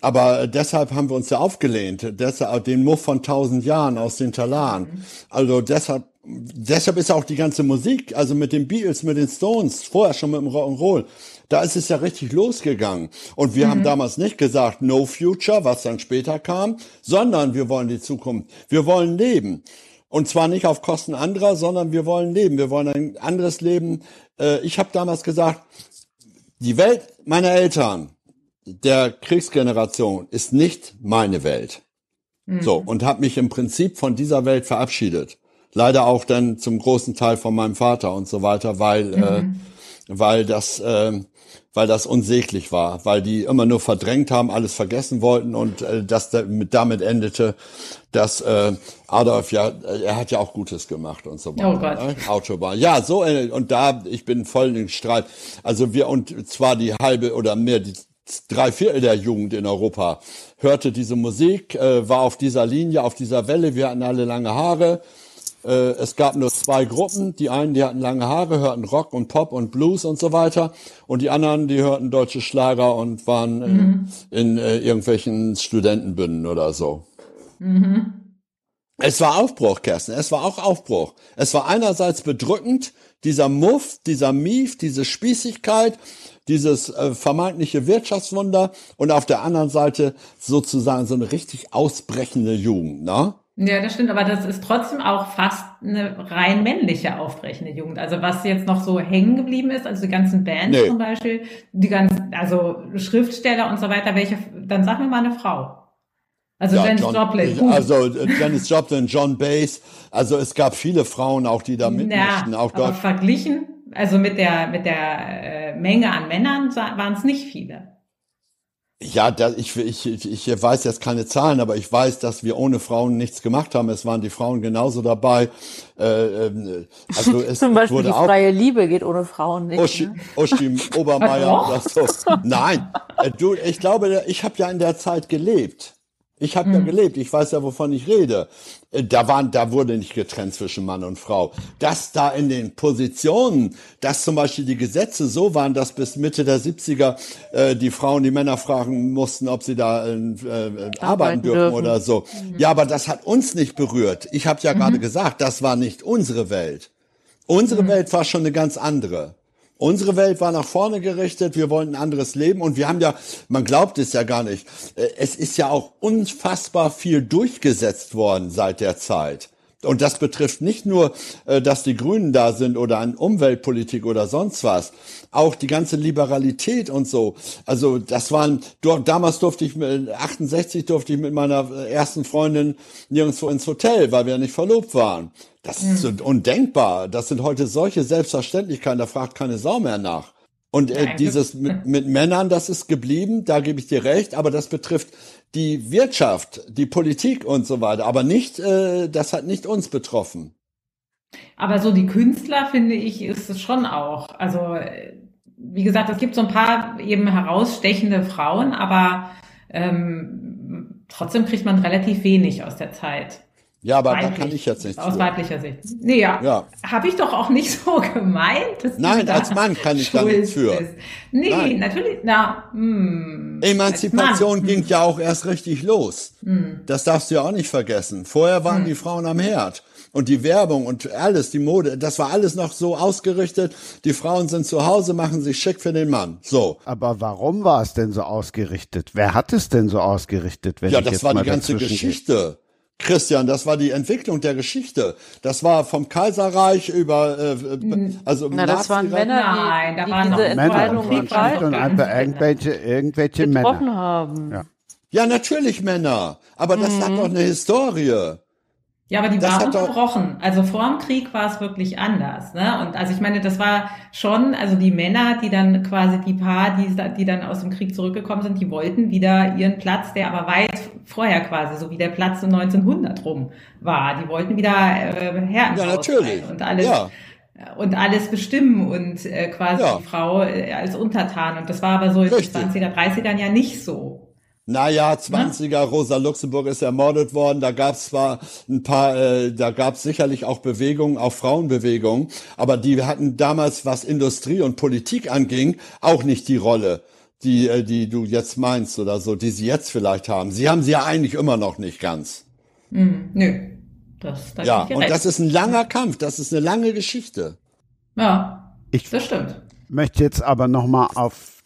Aber deshalb haben wir uns ja aufgelehnt. Deshalb den Muff von tausend Jahren aus den Talaren. Also deshalb, deshalb ist auch die ganze Musik, also mit den Beatles, mit den Stones, vorher schon mit dem Rock'n'Roll, da ist es ja richtig losgegangen. Und wir mhm. haben damals nicht gesagt, no future, was dann später kam, sondern wir wollen die Zukunft. Wir wollen leben. Und zwar nicht auf Kosten anderer, sondern wir wollen leben. Wir wollen ein anderes Leben. Äh, ich habe damals gesagt, die Welt meiner Eltern, der Kriegsgeneration, ist nicht meine Welt. Mhm. So, und habe mich im Prinzip von dieser Welt verabschiedet. Leider auch dann zum großen Teil von meinem Vater und so weiter, weil, äh, mhm. äh, weil das, äh, weil das unsäglich war, weil die immer nur verdrängt haben, alles vergessen wollten und äh, das damit endete, dass äh, Adolf ja, äh, er hat ja auch Gutes gemacht und so weiter. Oh Gott. Ne? Autobahn. Ja, so äh, und da ich bin voll in Streit. Also wir und zwar die halbe oder mehr die drei Viertel der Jugend in Europa hörte diese Musik, äh, war auf dieser Linie, auf dieser Welle. Wir hatten alle lange Haare es gab nur zwei Gruppen. Die einen, die hatten lange Haare, hörten Rock und Pop und Blues und so weiter. Und die anderen, die hörten deutsche Schlager und waren äh, mhm. in, in äh, irgendwelchen Studentenbünden oder so. Mhm. Es war Aufbruch, Kerstin. Es war auch Aufbruch. Es war einerseits bedrückend, dieser Muff, dieser Mief, diese Spießigkeit, dieses äh, vermeintliche Wirtschaftswunder und auf der anderen Seite sozusagen so eine richtig ausbrechende Jugend, ne? Ja, das stimmt, aber das ist trotzdem auch fast eine rein männliche aufbrechende Jugend. Also was jetzt noch so hängen geblieben ist, also die ganzen Bands nee. zum Beispiel, die ganzen, also Schriftsteller und so weiter, welche, dann sag mir mal eine Frau. Also ja, Janis John, Joplin. Gut. Also äh, Janis Joplin, John Bass. Also es gab viele Frauen auch, die da mitmachten. Auch aber verglichen, also mit der mit der äh, Menge an Männern waren es nicht viele. Ja, da, ich, ich, ich weiß jetzt keine Zahlen, aber ich weiß, dass wir ohne Frauen nichts gemacht haben. Es waren die Frauen genauso dabei. Äh, ähm, also es <laughs> Zum Beispiel wurde die auch, freie Liebe geht ohne Frauen nicht. Uschi, ne? Uschi <laughs> Obermeier oder so. Nein, äh, du, ich glaube, ich habe ja in der Zeit gelebt. Ich habe mhm. ja gelebt, ich weiß ja, wovon ich rede. Da waren, da wurde nicht getrennt zwischen Mann und Frau. Dass da in den Positionen, dass zum Beispiel die Gesetze so waren, dass bis Mitte der 70er äh, die Frauen die Männer fragen mussten, ob sie da äh, äh, arbeiten dürfen, dürfen, oder so. Mhm. Ja, aber das hat uns nicht berührt. Ich habe ja mhm. gerade gesagt, das war nicht unsere Welt. Unsere mhm. Welt war schon eine ganz andere. Unsere Welt war nach vorne gerichtet, wir wollten ein anderes Leben und wir haben ja, man glaubt es ja gar nicht, äh, es ist ja auch unfassbar viel durchgesetzt worden seit der Zeit. Und das betrifft nicht nur, äh, dass die Grünen da sind oder an Umweltpolitik oder sonst was. Auch die ganze Liberalität und so. Also das waren, damals durfte ich, 68 durfte ich mit meiner ersten Freundin nirgendwo ins Hotel, weil wir nicht verlobt waren. Das ist mhm. undenkbar. Das sind heute solche Selbstverständlichkeiten, da fragt keine Sau mehr nach. Und äh, dieses <laughs> mit, mit Männern, das ist geblieben, da gebe ich dir recht, aber das betrifft die Wirtschaft, die Politik und so weiter, aber nicht, äh, das hat nicht uns betroffen. Aber so die Künstler, finde ich, ist es schon auch. Also, wie gesagt, es gibt so ein paar eben herausstechende Frauen, aber ähm, trotzdem kriegt man relativ wenig aus der Zeit. Ja, aber Weiblich, da kann ich jetzt nicht Aus weiblicher Sicht. Nee, ja. ja. Habe ich doch auch nicht <laughs> so gemeint. Nein, als Mann kann ich da nichts für. Ist. Nee, Nein. natürlich. Na, hm, Emanzipation ging ja auch erst richtig los. Hm. Das darfst du ja auch nicht vergessen. Vorher waren hm. die Frauen am Herd. Und die Werbung und alles, die Mode, das war alles noch so ausgerichtet. Die Frauen sind zu Hause, machen sich schick für den Mann. So. Aber warum war es denn so ausgerichtet? Wer hat es denn so ausgerichtet? ja, das war die ganze Geschichte. Christian, das war die Entwicklung der Geschichte. Das war vom Kaiserreich über, äh, hm. also Na, das waren Männer, die, Nein, da die waren diese Entscheidung Männer und einfach irgendwelche, irgendwelche getroffen Männer. haben. Ja. ja, natürlich Männer. Aber das mhm. hat doch eine Historie. Ja, aber die das waren unterbrochen. Also vor dem Krieg war es wirklich anders. Ne? Und also ich meine, das war schon, also die Männer, die dann quasi die paar, die, die dann aus dem Krieg zurückgekommen sind, die wollten wieder ihren Platz, der aber weit vorher quasi, so wie der Platz um 1900 rum war. Die wollten wieder äh, Herren ja, natürlich. und alles. Ja und alles bestimmen und äh, quasi ja. die Frau äh, als Untertan. Und das war aber so in den 20er, 30ern ja nicht so. Naja, 20er, Rosa Luxemburg ist ermordet worden. Da gab es zwar ein paar, äh, da gab es sicherlich auch Bewegungen, auch Frauenbewegungen, aber die hatten damals, was Industrie und Politik anging, auch nicht die Rolle, die, äh, die du jetzt meinst oder so, die sie jetzt vielleicht haben. Sie haben sie ja eigentlich immer noch nicht ganz. Mm, nö. Das, das ja, und recht. das ist ein langer Kampf, das ist eine lange Geschichte. Ja, ich das stimmt. Möchte jetzt aber nochmal auf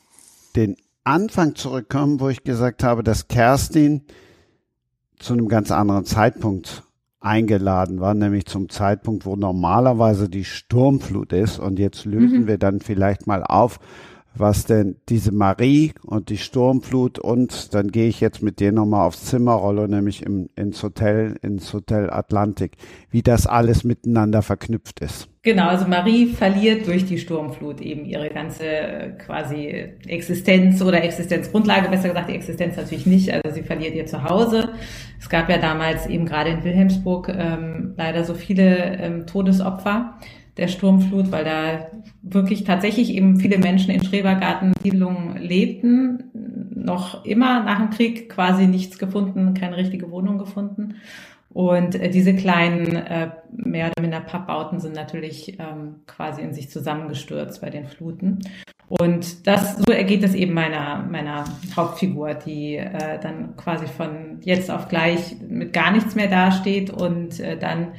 den Anfang zurückkommen, wo ich gesagt habe, dass Kerstin zu einem ganz anderen Zeitpunkt eingeladen war, nämlich zum Zeitpunkt, wo normalerweise die Sturmflut ist. Und jetzt lösen mhm. wir dann vielleicht mal auf, was denn diese Marie und die Sturmflut und dann gehe ich jetzt mit dir nochmal aufs Zimmer, Rollo, nämlich im, ins Hotel, ins Hotel Atlantik, wie das alles miteinander verknüpft ist. Genau, also Marie verliert durch die Sturmflut eben ihre ganze äh, quasi Existenz oder Existenzgrundlage, besser gesagt die Existenz natürlich nicht, also sie verliert ihr Zuhause. Es gab ja damals eben gerade in Wilhelmsburg ähm, leider so viele ähm, Todesopfer der Sturmflut, weil da wirklich tatsächlich eben viele Menschen in Schrebergartensiedlungen lebten, noch immer nach dem Krieg quasi nichts gefunden, keine richtige Wohnung gefunden. Und äh, diese kleinen, äh, mehr oder minder Pappbauten sind natürlich ähm, quasi in sich zusammengestürzt bei den Fluten. Und das, so ergeht es eben meiner, meiner Hauptfigur, die äh, dann quasi von jetzt auf gleich mit gar nichts mehr dasteht und äh, dann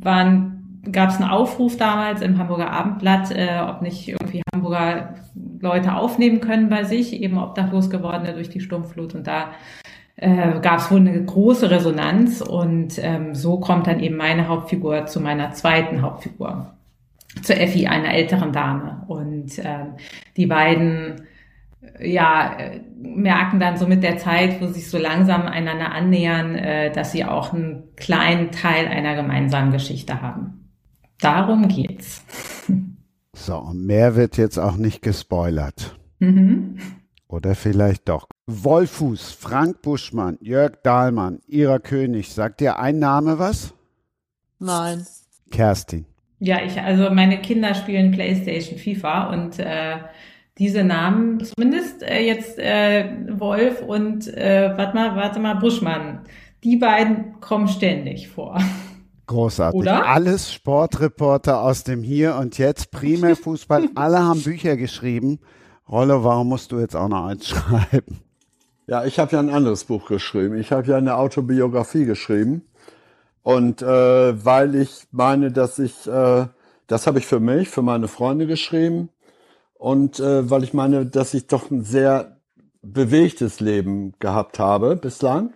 waren gab es einen Aufruf damals im Hamburger Abendblatt, äh, ob nicht irgendwie Hamburger Leute aufnehmen können bei sich, eben obdachlos gewordene durch die Sturmflut. Und da äh, gab es wohl eine große Resonanz. Und ähm, so kommt dann eben meine Hauptfigur zu meiner zweiten Hauptfigur, zu Effi, einer älteren Dame. Und ähm, die beiden ja, äh, merken dann so mit der Zeit, wo sie sich so langsam einander annähern, äh, dass sie auch einen kleinen Teil einer gemeinsamen Geschichte haben. Darum geht's. <laughs> So, mehr wird jetzt auch nicht gespoilert. Mhm. Oder vielleicht doch. Wolfuß, Frank Buschmann, Jörg Dahlmann, Ihrer König. Sagt dir ein Name was? Nein. Kerstin. Ja, ich, also meine Kinder spielen Playstation FIFA und äh, diese Namen, zumindest äh, jetzt äh, Wolf und äh, warte mal, warte mal, Buschmann, die beiden kommen ständig vor. Großartig. Oder? Alles Sportreporter aus dem Hier und Jetzt, primär <laughs> Fußball. Alle haben Bücher geschrieben. Rollo, warum musst du jetzt auch noch eins <laughs> schreiben? Ja, ich habe ja ein anderes Buch geschrieben. Ich habe ja eine Autobiografie geschrieben. Und äh, weil ich meine, dass ich, äh, das habe ich für mich, für meine Freunde geschrieben. Und äh, weil ich meine, dass ich doch ein sehr bewegtes Leben gehabt habe bislang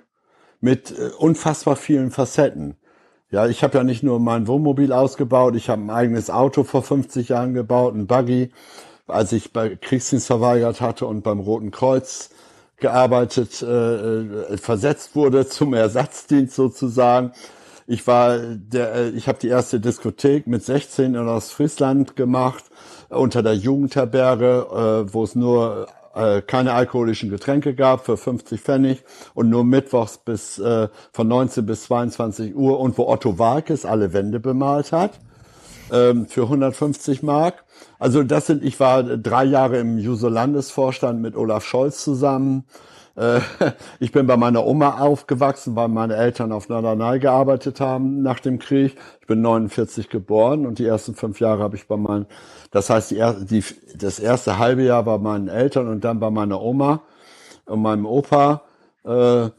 mit äh, unfassbar vielen Facetten. Ja, ich habe ja nicht nur mein Wohnmobil ausgebaut, ich habe ein eigenes Auto vor 50 Jahren gebaut, ein Buggy, als ich bei Kriegsdienst verweigert hatte und beim Roten Kreuz gearbeitet, äh, äh versetzt wurde zum Ersatzdienst sozusagen. Ich war der, äh, ich habe die erste Diskothek mit 16 in Ostfriesland gemacht unter der Jugendherberge, äh, wo es nur äh, keine alkoholischen Getränke gab für 50 Pfennig und nur mittwochs bis äh, von 19 bis 22 Uhr und wo Otto Walkes alle Wände bemalt hat ähm, für 150 Mark. Also das sind, ich war drei Jahre im Juso-Landesvorstand mit Olaf Scholz zusammen. Äh, <laughs> ich bin bei meiner Oma aufgewachsen, weil meine Eltern auf Norderney gearbeitet haben nach dem Krieg. Ich bin 49 geboren und die ersten fünf Jahre habe ich bei meinen, das heißt, die, die, das erste halbe Jahr bei meinen Eltern und dann bei meiner Oma und meinem Opa. Äh,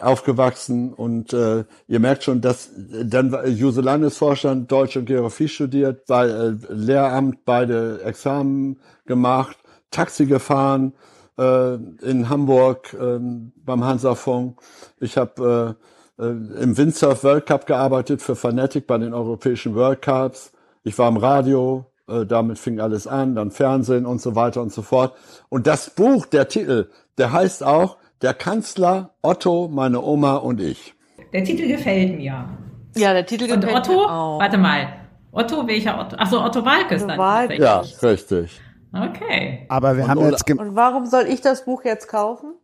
aufgewachsen und äh, ihr merkt schon, dass dann Juse Landesvorstand Deutsch und Geografie studiert, bei äh, Lehramt beide Examen gemacht, Taxi gefahren äh, in Hamburg äh, beim Hansafunk. Ich habe äh, äh, im Windsurf World Cup gearbeitet für Fanatic bei den europäischen World Cups. Ich war im Radio, äh, damit fing alles an, dann Fernsehen und so weiter und so fort. Und das Buch, der Titel, der heißt auch der Kanzler, Otto, meine Oma und ich. Der Titel gefällt mir. Ja, der Titel Und gefällt Otto, mir auch. warte mal. Otto, welcher Otto? Achso, Otto Walkes Otto dann. Walkes. tatsächlich. Ja, richtig. Okay. Aber wir Und haben Ola- jetzt, gem- Und warum soll ich das Buch jetzt kaufen?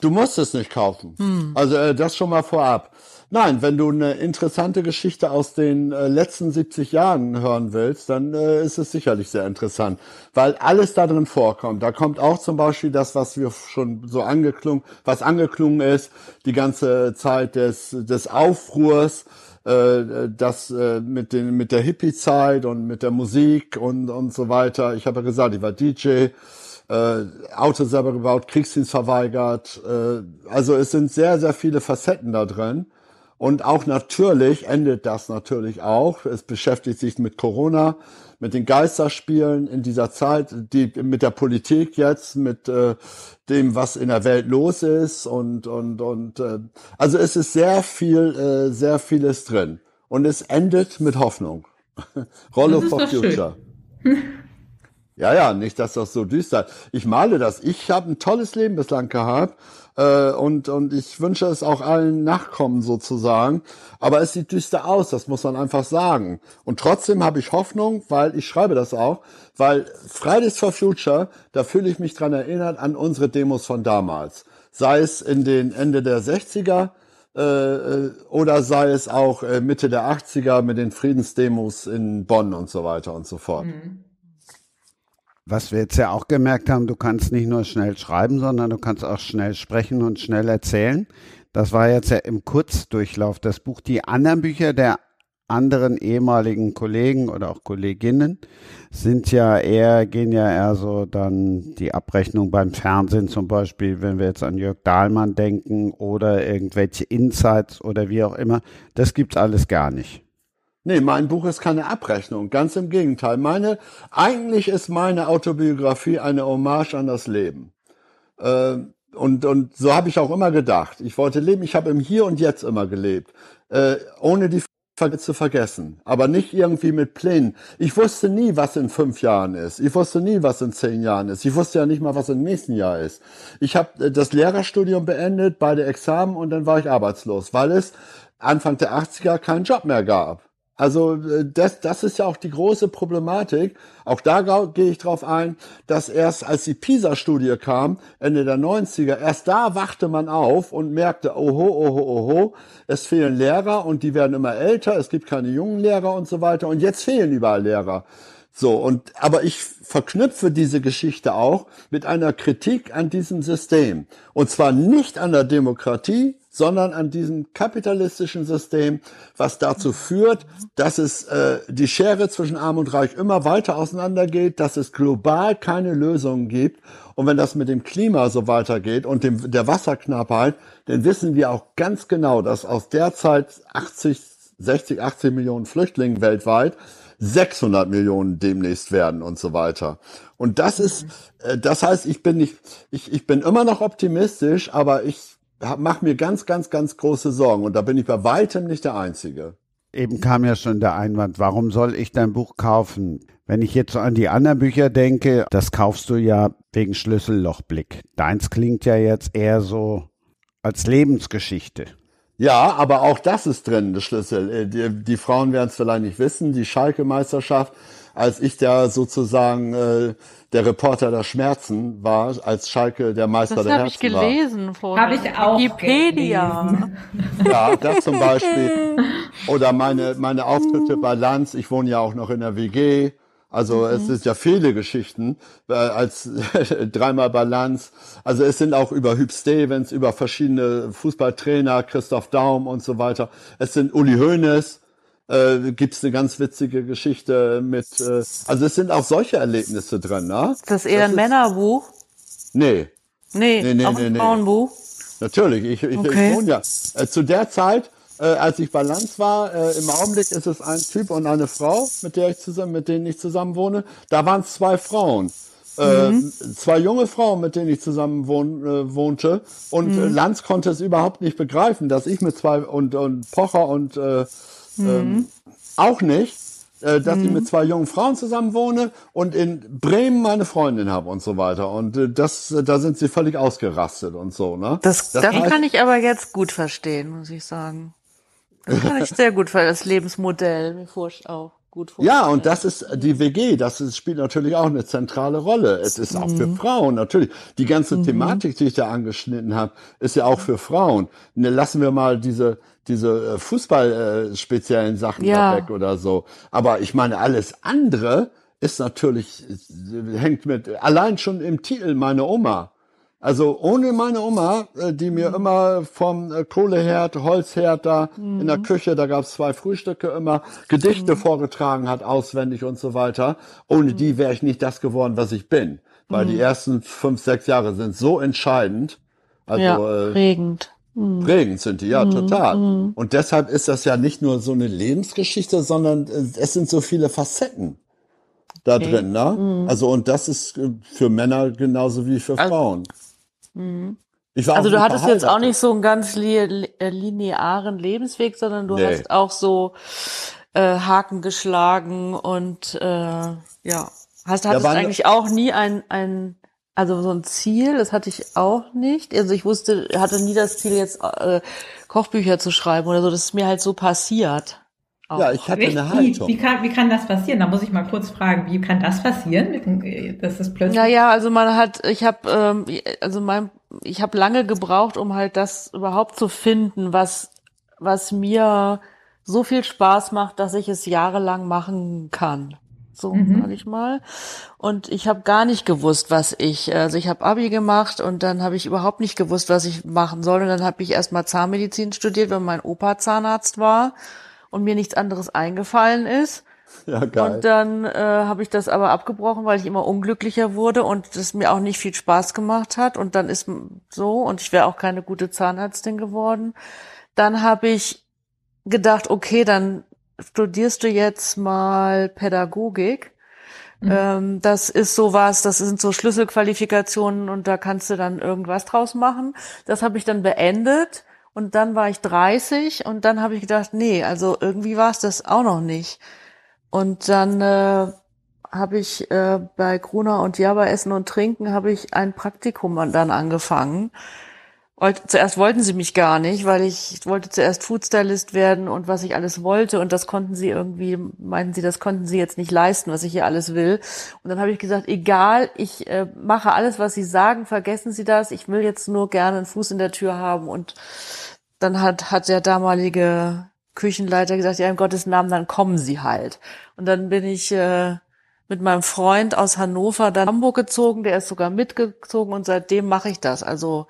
Du musst es nicht kaufen. Also äh, das schon mal vorab. Nein, wenn du eine interessante Geschichte aus den äh, letzten 70 Jahren hören willst, dann äh, ist es sicherlich sehr interessant, weil alles da drin vorkommt. Da kommt auch zum Beispiel das, was wir schon so angeklungen, was angeklungen ist, die ganze Zeit des, des Aufruhrs, äh, das äh, mit den mit der Hippie-Zeit und mit der Musik und und so weiter. Ich habe ja gesagt, ich war DJ äh, Auto selber gebaut, Kriegsdienst verweigert. Äh, also es sind sehr, sehr viele Facetten da drin. Und auch natürlich endet das natürlich auch. Es beschäftigt sich mit Corona, mit den Geisterspielen in dieser Zeit, die mit der Politik jetzt, mit äh, dem, was in der Welt los ist und und und äh, also es ist sehr viel, äh, sehr vieles drin. Und es endet mit Hoffnung. <laughs> Ist for doch schön. <laughs> Ja, ja, nicht, dass das so düster. Ich male das. Ich habe ein tolles Leben bislang gehabt äh, und und ich wünsche es auch allen Nachkommen sozusagen. Aber es sieht düster aus, das muss man einfach sagen. Und trotzdem habe ich Hoffnung, weil ich schreibe das auch, weil Fridays for Future, da fühle ich mich dran erinnert an unsere Demos von damals. Sei es in den Ende der 60er äh, äh, oder sei es auch äh, Mitte der 80er mit den Friedensdemos in Bonn und so weiter und so fort. Was wir jetzt ja auch gemerkt haben, du kannst nicht nur schnell schreiben, sondern du kannst auch schnell sprechen und schnell erzählen. Das war jetzt ja im Kurzdurchlauf das Buch. Die anderen Bücher der anderen ehemaligen Kollegen oder auch Kolleginnen sind ja eher, gehen ja eher so dann die Abrechnung beim Fernsehen zum Beispiel, wenn wir jetzt an Jörg Dahlmann denken oder irgendwelche Insights oder wie auch immer. Das gibt's alles gar nicht. Nee, mein Buch ist keine Abrechnung, ganz im Gegenteil. Meine, eigentlich ist meine Autobiografie eine Hommage an das Leben. Äh, und, und so habe ich auch immer gedacht. Ich wollte leben, ich habe im Hier und Jetzt immer gelebt, äh, ohne die zu vergessen, aber nicht irgendwie mit Plänen. Ich wusste nie, was in fünf Jahren ist. Ich wusste nie, was in zehn Jahren ist. Ich wusste ja nicht mal, was im nächsten Jahr ist. Ich habe äh, das Lehrerstudium beendet, beide Examen und dann war ich arbeitslos, weil es Anfang der 80er keinen Job mehr gab. Also äh, das, das ist ja auch die große Problematik. Auch da gehe ich drauf ein, dass erst als die PISA-Studie kam, Ende der 90er, erst da wachte man auf und merkte, oho, oho, oho, es fehlen Lehrer und die werden immer älter, es gibt keine jungen Lehrer und so weiter und jetzt fehlen überall Lehrer. So, und, aber ich verknüpfe diese Geschichte auch mit einer Kritik an diesem System. Und zwar nicht an der Demokratie, sondern an diesem kapitalistischen System, was dazu führt, dass es äh, die Schere zwischen Arm und Reich immer weiter auseinandergeht, dass es global keine Lösungen gibt. Und wenn das mit dem Klima so weitergeht und dem, der Wasserknappheit, dann wissen wir auch ganz genau, dass aus der Zeit 80, 60, 80 Millionen Flüchtlingen weltweit 600 Millionen demnächst werden und so weiter. Und das ist, äh, das heißt, ich bin nicht, ich, ich bin immer noch optimistisch, aber ich mache mir ganz, ganz, ganz große Sorgen. Und da bin ich bei weitem nicht der Einzige. Eben kam ja schon der Einwand, warum soll ich dein Buch kaufen? Wenn ich jetzt so an die anderen Bücher denke, das kaufst du ja wegen Schlüssellochblick. Deins klingt ja jetzt eher so als Lebensgeschichte. Ja, aber auch das ist drin, der Schlüssel. Äh, Die, die Frauen werden es vielleicht nicht wissen, die Schalke-Meisterschaft, als ich da sozusagen äh, der Reporter der Schmerzen war, als Schalke der Meister Das der habe ich Herzen war. gelesen vorher. Habe ich auch Wikipedia. gelesen. Ja, das zum Beispiel. Oder meine, meine Auftritte bei Lanz. Ich wohne ja auch noch in der WG. Also es sind ja viele Geschichten, äh, als <laughs> dreimal bei Lanz. Also es sind auch über Hüb Stevens, über verschiedene Fußballtrainer, Christoph Daum und so weiter. Es sind Uli Hoeneß, äh, gibt's eine ganz witzige Geschichte mit, äh, also es sind auch solche Erlebnisse drin, ne? Ist das eher ein ist- Männerbuch? Nee, Nee, Nee, nee, auch nee, ein nee. Frauenbuch. Natürlich, ich, ich, Okay. ich wohne ja. Äh, zu der Zeit, äh, als ich bei Lanz war, äh, im Augenblick ist es ein Typ und eine Frau, mit der ich zusammen, mit denen ich zusammen wohne. Da waren es zwei Frauen. Äh, zwei junge Frauen, mit denen ich zusammen wohn, äh, wohnte. Und äh, Lanz konnte es überhaupt nicht begreifen, dass ich mit zwei und, und Pocher und äh, ähm, auch nicht, äh, dass ich mit zwei jungen Frauen zusammen wohne und in Bremen meine Freundin habe und so weiter. Und äh, das, äh, da sind sie völlig ausgerastet und so, ne? Das, das, heißt- kann ich aber jetzt gut verstehen, muss ich sagen. Das kann ich sehr gut verstehen, das Lebensmodell mir vorst auch. Ja, und das ist die WG, das ist, spielt natürlich auch eine zentrale Rolle. Es ist auch für Frauen natürlich. Die ganze Thematik, die ich da angeschnitten habe, ist ja auch für Frauen. Ne, Lassen wir mal diese diese äh, Fußball äh, speziellen Sachen Ja. da weg oder so. Aber ich meine, alles andere ist natürlich äh, hängt mit allein schon im Titel meine Oma. Also ohne meine Oma, die mir immer vom Kohleherd, Holzherd da in der Küche, da gab's zwei Frühstücke immer, Gedichte vorgetragen hat, auswendig und so weiter. Ohne die wäre ich nicht das geworden, was ich bin. Weil die ersten fünf, sechs Jahre sind so entscheidend. Also ja, prägend. Prägend sind die, ja, total. Und deshalb ist das ja nicht nur so eine Lebensgeschichte, sondern äh, es sind so viele Facetten da drin, ne? Also, und das ist äh, für Männer genauso wie für Frauen. Ich war Also du hattest jetzt auch nicht so einen ganz li äh, linearen Lebensweg, sondern du Nee. hast auch so äh, Haken geschlagen und äh, ja, hast hattest wann- eigentlich auch nie ein ein also so ein Ziel, das hatte ich auch nicht. Also ich wusste, hatte nie das Ziel jetzt äh, Kochbücher zu schreiben oder so. Das ist mir halt so passiert. Auch. Ja, ich hatte Echt? eine Wie, Haltung. wie, kann, wie kann das passieren? Da muss ich mal kurz fragen, wie kann das passieren? Das ist plötzlich. Naja, also man hat, ich habe, ähm, also mein, ich habe lange gebraucht, um halt das überhaupt zu finden, was, was mir so viel Spaß macht, dass ich es jahrelang machen kann. So, Mhm. sag ich mal. Und ich habe gar nicht gewusst, was ich, also ich habe Abi gemacht und dann habe ich überhaupt nicht gewusst, was ich machen soll. Und dann habe ich erstmal Zahnmedizin studiert, weil mein Opa Zahnarzt war und mir nichts anderes eingefallen ist. Ja, geil. Und dann äh, habe ich das aber abgebrochen, weil ich immer unglücklicher wurde und das mir auch nicht viel Spaß gemacht hat. Und dann ist so, und ich wäre auch keine gute Zahnärztin geworden. Dann habe ich gedacht, okay, dann studierst du jetzt mal Pädagogik. Ähm, das ist sowas, das sind so Schlüsselqualifikationen und da kannst du dann irgendwas draus machen. Das habe ich dann beendet und dann war ich 30 und dann habe ich gedacht, nee, also irgendwie war es das auch noch nicht. Und dann äh, habe ich äh, bei Gruner und Jabba Essen und Trinken habe ich ein Praktikum an- dann angefangen. Zuerst wollten sie mich gar nicht, weil ich, wollte zuerst Foodstylist werden und was ich alles wollte und das konnten sie irgendwie, meinten sie, das konnten sie jetzt nicht leisten, was ich hier alles will. Und dann habe ich gesagt, egal, ich äh, mache alles, was sie sagen, vergessen Sie das, ich will jetzt nur gerne einen Fuß in der Tür haben und dann hat, hat der damalige Küchenleiter gesagt, ja, in Gottes Namen, dann kommen Sie halt. Und dann bin ich äh, mit meinem Freund aus Hannover dann Hamburg gezogen, der ist sogar mitgezogen und seitdem mache ich das. Also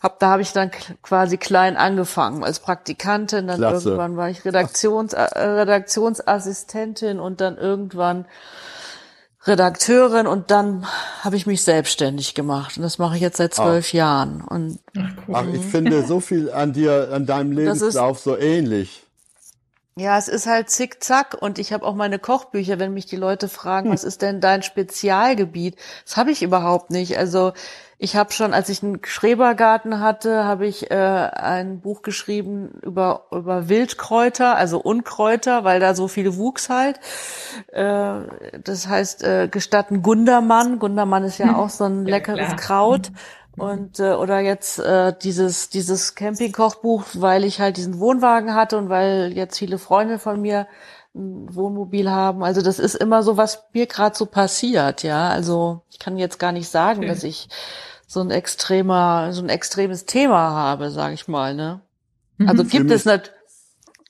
hab, da habe ich dann quasi klein angefangen als Praktikantin, dann Klasse. irgendwann war ich Redaktions, äh, Redaktionsassistentin und dann irgendwann Redakteurin und dann habe ich mich selbstständig gemacht und das mache ich jetzt seit zwölf Jahren und Ach, ich finde so viel an dir, an deinem Das ist- Lebenslauf so ähnlich. Ja, es ist halt zickzack und ich habe auch meine Kochbücher, wenn mich die Leute fragen, was ist denn dein Spezialgebiet? Das habe ich überhaupt nicht. Also ich habe schon, als ich einen Schrebergarten hatte, habe ich äh, ein Buch geschrieben über über Wildkräuter, also Unkräuter, weil da so viel wuchs halt. Äh, das heißt äh, gestatten Gundermann. Gundermann ist ja auch so ein <laughs> Ja, leckeres klar. Kraut. Und äh, oder jetzt äh, dieses dieses Campingkochbuch, weil ich halt diesen Wohnwagen hatte und weil jetzt viele Freunde von mir ein Wohnmobil haben. Also das ist immer so, was mir gerade so passiert, ja. Also ich kann jetzt gar nicht sagen, Okay. dass ich so ein extremer, so ein extremes Thema habe, sage ich mal, ne? Also Mhm. gibt es nat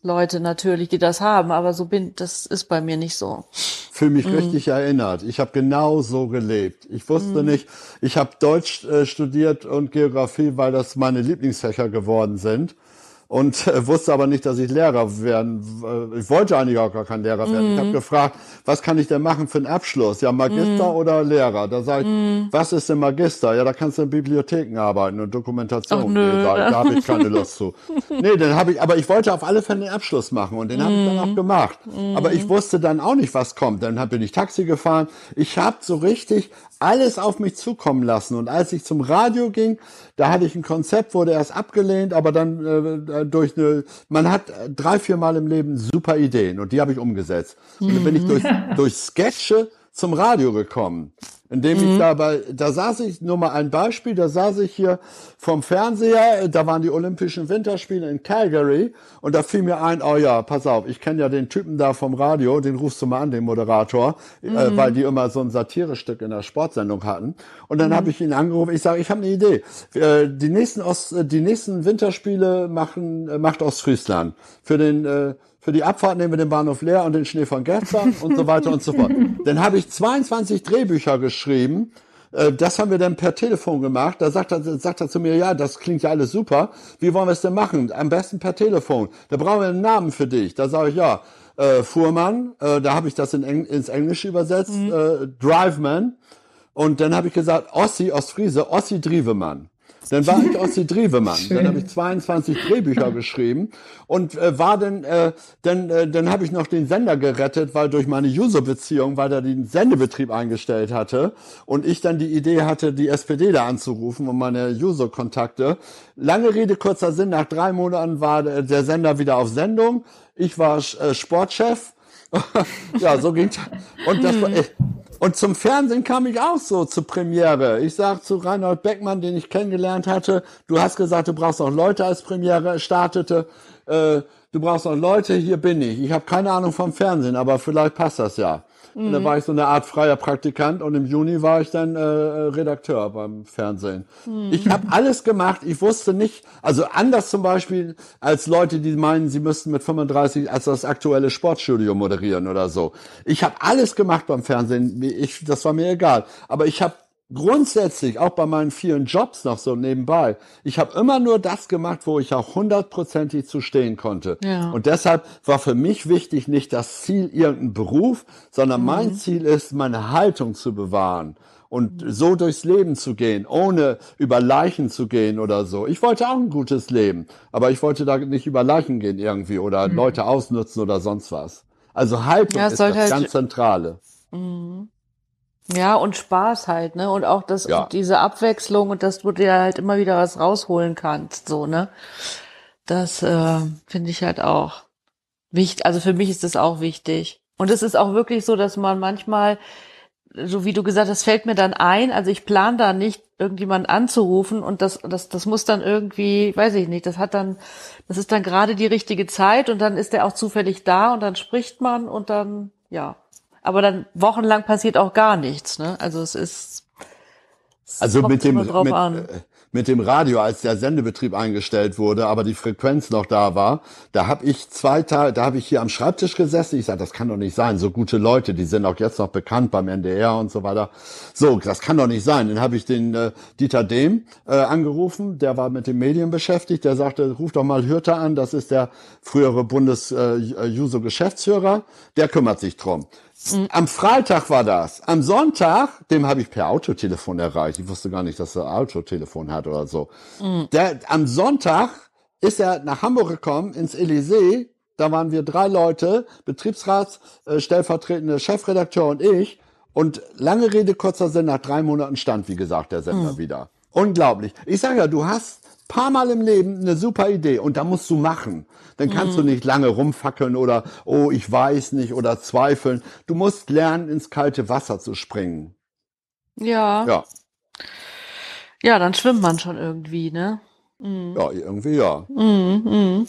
Leute natürlich, die das haben, aber so bin, das ist bei mir nicht so. Fühle mich richtig erinnert. Ich habe genau so gelebt. Ich wusste nicht, ich habe Deutsch äh, studiert und Geografie, weil das meine Lieblingsfächer geworden sind. Und äh, wusste aber nicht, dass ich Lehrer werden. äh, Ich wollte eigentlich auch gar kein Lehrer werden. Ich habe gefragt, was kann ich denn machen für einen Abschluss? Ja, Magister oder Lehrer? Da sage ich, was ist denn Magister? Ja, da kannst du in Bibliotheken arbeiten und Dokumentation. Ach, nö. Nee, ich, da habe ich keine Lust zu. <laughs> Nee, dann habe ich, aber ich wollte auf alle Fälle den Abschluss machen und den habe ich dann auch gemacht. Aber ich wusste dann auch nicht, was kommt. Dann bin ich Taxi gefahren. Ich habe so richtig alles auf mich zukommen lassen. Und als ich zum Radio ging, da hatte ich ein Konzept, wurde erst abgelehnt, aber dann äh, durch eine, man hat äh, drei, vier Mal im Leben super Ideen und die habe ich umgesetzt. Und dann bin ich durch, <laughs> durch Sketche zum Radio gekommen. Indem ich dabei, da saß ich, nur mal ein Beispiel, da saß ich hier vom Fernseher, da waren die Olympischen Winterspiele in Calgary und da fiel mir ein, oh ja, pass auf, ich kenne ja den Typen da vom Radio, den rufst du mal an, den Moderator, äh, weil die immer so ein Satirestück in der Sportsendung hatten. Und dann habe ich ihn angerufen, ich sage, ich habe eine Idee. Äh, die nächsten Ost, äh, die nächsten Winterspiele machen, äh, macht Ostfriesland. Für den, äh, für die Abfahrt nehmen wir den Bahnhof leer und den Schnee von Gerzbach und so weiter und so fort. <laughs> Dann habe ich 22 Drehbücher geschrieben. Äh, Das haben wir dann per Telefon gemacht. Da sagt er, sagt er zu mir, ja, das klingt ja alles super. Wie wollen wir es denn machen? Am besten per Telefon. Da brauchen wir einen Namen für dich. Da sage ich, ja, äh, Fuhrmann, äh, da habe ich das in Eng ins Englische übersetzt, äh, Driveman. Und dann habe ich gesagt, Ossi Ostfriese, Ossi Drievemann. Dann war ich Ossi Drievemann. <laughs> Dann habe ich 22 Drehbücher geschrieben und äh, war dann, äh, dann, äh, dann habe ich noch den Sender gerettet, weil durch meine User-Beziehung, weil er den Sendebetrieb eingestellt hatte und ich dann die Idee hatte, die SPD da anzurufen und meine User-Kontakte. Lange Rede, kurzer Sinn, nach drei Monaten war der der Sender wieder auf Sendung. Ich war äh, Sportchef. <laughs> ja, so ging's. Und das war, und zum Fernsehen kam ich auch so zur Premiere. Ich sag zu Reinhold Beckmann, den ich kennengelernt hatte, du hast gesagt, du brauchst noch Leute als Premiere startete. Äh, du brauchst noch Leute, hier bin ich. Ich habe keine Ahnung vom Fernsehen, aber vielleicht passt das ja. Und dann war ich so eine Art freier Praktikant und im Juni war ich dann äh, Redakteur beim Fernsehen. Ich habe alles gemacht. Ich wusste nicht, also anders zum Beispiel als Leute, die meinen, sie müssten mit 35 als das aktuelle Sportstudio moderieren oder so. Ich habe alles gemacht beim Fernsehen. Ich, das war mir egal. Aber ich habe grundsätzlich, auch bei meinen vielen Jobs noch so nebenbei, ich habe immer nur das gemacht, wo ich auch hundertprozentig zu stehen konnte. Ja. Und deshalb war für mich wichtig nicht das Ziel irgendein Beruf, sondern mein Ziel ist, meine Haltung zu bewahren und so durchs Leben zu gehen, ohne über Leichen zu gehen oder so. Ich wollte auch ein gutes Leben, aber ich wollte da nicht über Leichen gehen irgendwie oder Leute ausnutzen oder sonst was. Also Haltung Ja, ist das halt- ganz Zentrale. Ja, und Spaß halt, ne? Und auch das, Ja. und diese Abwechslung und dass du dir halt immer wieder was rausholen kannst, so, ne? Das äh, finde ich halt auch wichtig. Also für mich ist das auch wichtig. Und es ist auch wirklich so, dass man manchmal, so wie du gesagt hast, fällt mir dann ein, also ich plane da nicht, irgendjemand anzurufen und das, das, das muss dann irgendwie, weiß ich nicht, das hat dann, das ist dann gerade die richtige Zeit und dann ist der auch zufällig da und dann spricht man und dann, ja. Aber dann wochenlang passiert auch gar nichts, ne? Also es ist, es Also mit dem, mit, an. äh, mit dem Radio, als der Sendebetrieb eingestellt wurde, aber die Frequenz noch da war, da habe ich zwei Tage, da habe ich hier am Schreibtisch gesessen. Ich sage, das kann doch nicht sein. So gute Leute, die sind auch jetzt noch bekannt beim NDR und so weiter. So, das kann doch nicht sein. Dann habe ich den äh, Dieter Dehm äh, angerufen, der war mit den Medien beschäftigt. Der sagte, ruf doch mal Hürter an, das ist der frühere Bundes-Juso-Geschäftsführer. der kümmert sich drum. Am Freitag war das. Am Sonntag, dem habe ich per Autotelefon erreicht. Ich wusste gar nicht, dass er Autotelefon hat oder so. Der, am Sonntag ist er nach Hamburg gekommen, ins Elysée. Da waren wir drei Leute, Betriebsrats, äh, stellvertretende Chefredakteur und ich. Und lange Rede, kurzer Sinn, nach drei Monaten stand, wie gesagt, der Sender wieder. Unglaublich. Ich sage ja, du hast paar Mal im Leben eine super Idee und da musst du machen. Dann kannst du nicht lange rumfackeln oder, oh, ich weiß nicht oder zweifeln. Du musst lernen, ins kalte Wasser zu springen. Ja. ja. Ja, dann schwimmt man schon irgendwie, ne? ja, irgendwie ja. Mhm, mhm.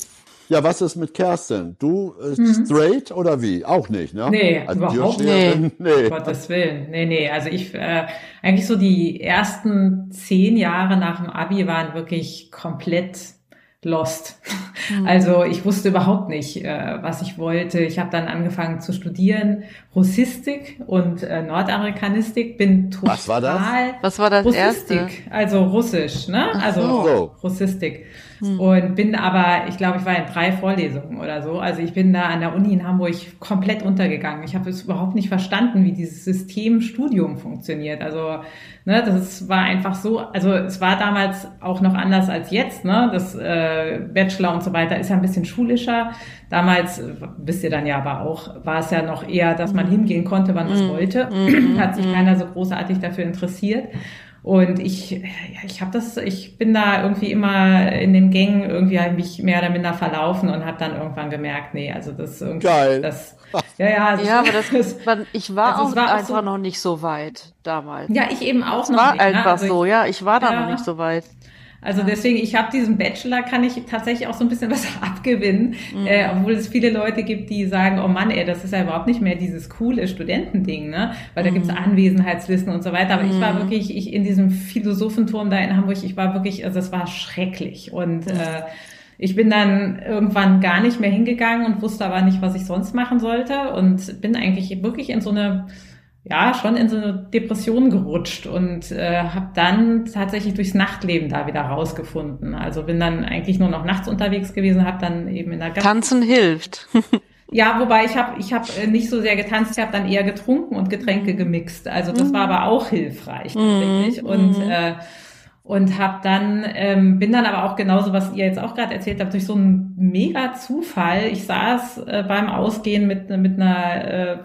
Ja, was ist mit Kerstin? Du äh, straight oder wie? Auch nicht, ne? Nee, Als überhaupt? Um <laughs> Nee. Gottes Willen. Nee, nee. Also ich, äh, eigentlich so die ersten zehn Jahre nach dem Abi waren wirklich komplett lost. Also ich wusste überhaupt nicht, äh, was ich wollte. Ich habe dann angefangen zu studieren Russistik und äh, Nordamerikanistik. Bin total Was war das? Was war das Russistik, erste? also Russisch, ne? Also so. Russistik. Und bin aber, ich glaube, ich war in drei Vorlesungen oder so. Also ich bin da an der Uni in Hamburg komplett untergegangen. Ich habe es überhaupt nicht verstanden, wie dieses System Studium funktioniert. Also ne, das war einfach so. Also es war damals auch noch anders als jetzt. Ne, das äh, Bachelor und so weiter ist ja ein bisschen schulischer. Damals, wisst ihr dann ja aber auch, war es ja noch eher, dass man hingehen konnte, wann man es wollte. Hat sich keiner so großartig dafür interessiert. Und ich, ja, ich habe das, ich bin da irgendwie immer in den Gängen irgendwie hab mich mehr oder minder verlaufen und habe dann irgendwann gemerkt, nee, also das irgendwie, Geil. das, ja, ja, das, Ja, aber <laughs> das, man, ich war Also auch es war auch einfach so- noch nicht so weit damals. ja, ich eben auch Es noch war nicht. ne? einfach Also ich- so, ja. Ich war da Ja. noch nicht so weit. Also deswegen, ich habe diesen Bachelor, kann ich tatsächlich auch so ein bisschen <laughs> was abgewinnen, Mhm. äh, obwohl es viele Leute gibt, die sagen, oh Mann, ey, das ist ja überhaupt nicht mehr dieses coole Studentending, ne? Weil da gibt's Mhm. Anwesenheitslisten und so weiter. Aber ich war wirklich, ich in diesem Philosophenturm da in Hamburg, ich war wirklich, also es war schrecklich. Und äh, ich bin dann irgendwann gar nicht mehr hingegangen und wusste aber nicht, was ich sonst machen sollte und bin eigentlich wirklich in so eine ja, schon in so eine Depression gerutscht und äh, habe dann tatsächlich durchs Nachtleben da wieder rausgefunden. Also bin dann eigentlich nur noch nachts unterwegs gewesen, habe dann eben in der Gast Tanzen hilft. <laughs> ja, wobei ich habe ich hab äh, nicht so sehr getanzt, ich habe dann eher getrunken und Getränke gemixt. Also das war aber auch hilfreich tatsächlich. Und äh, und habe dann ähm, bin dann aber auch genauso, was ihr jetzt auch gerade erzählt habt, durch so einen mega Zufall. Ich saß äh, beim Ausgehen mit mit einer äh,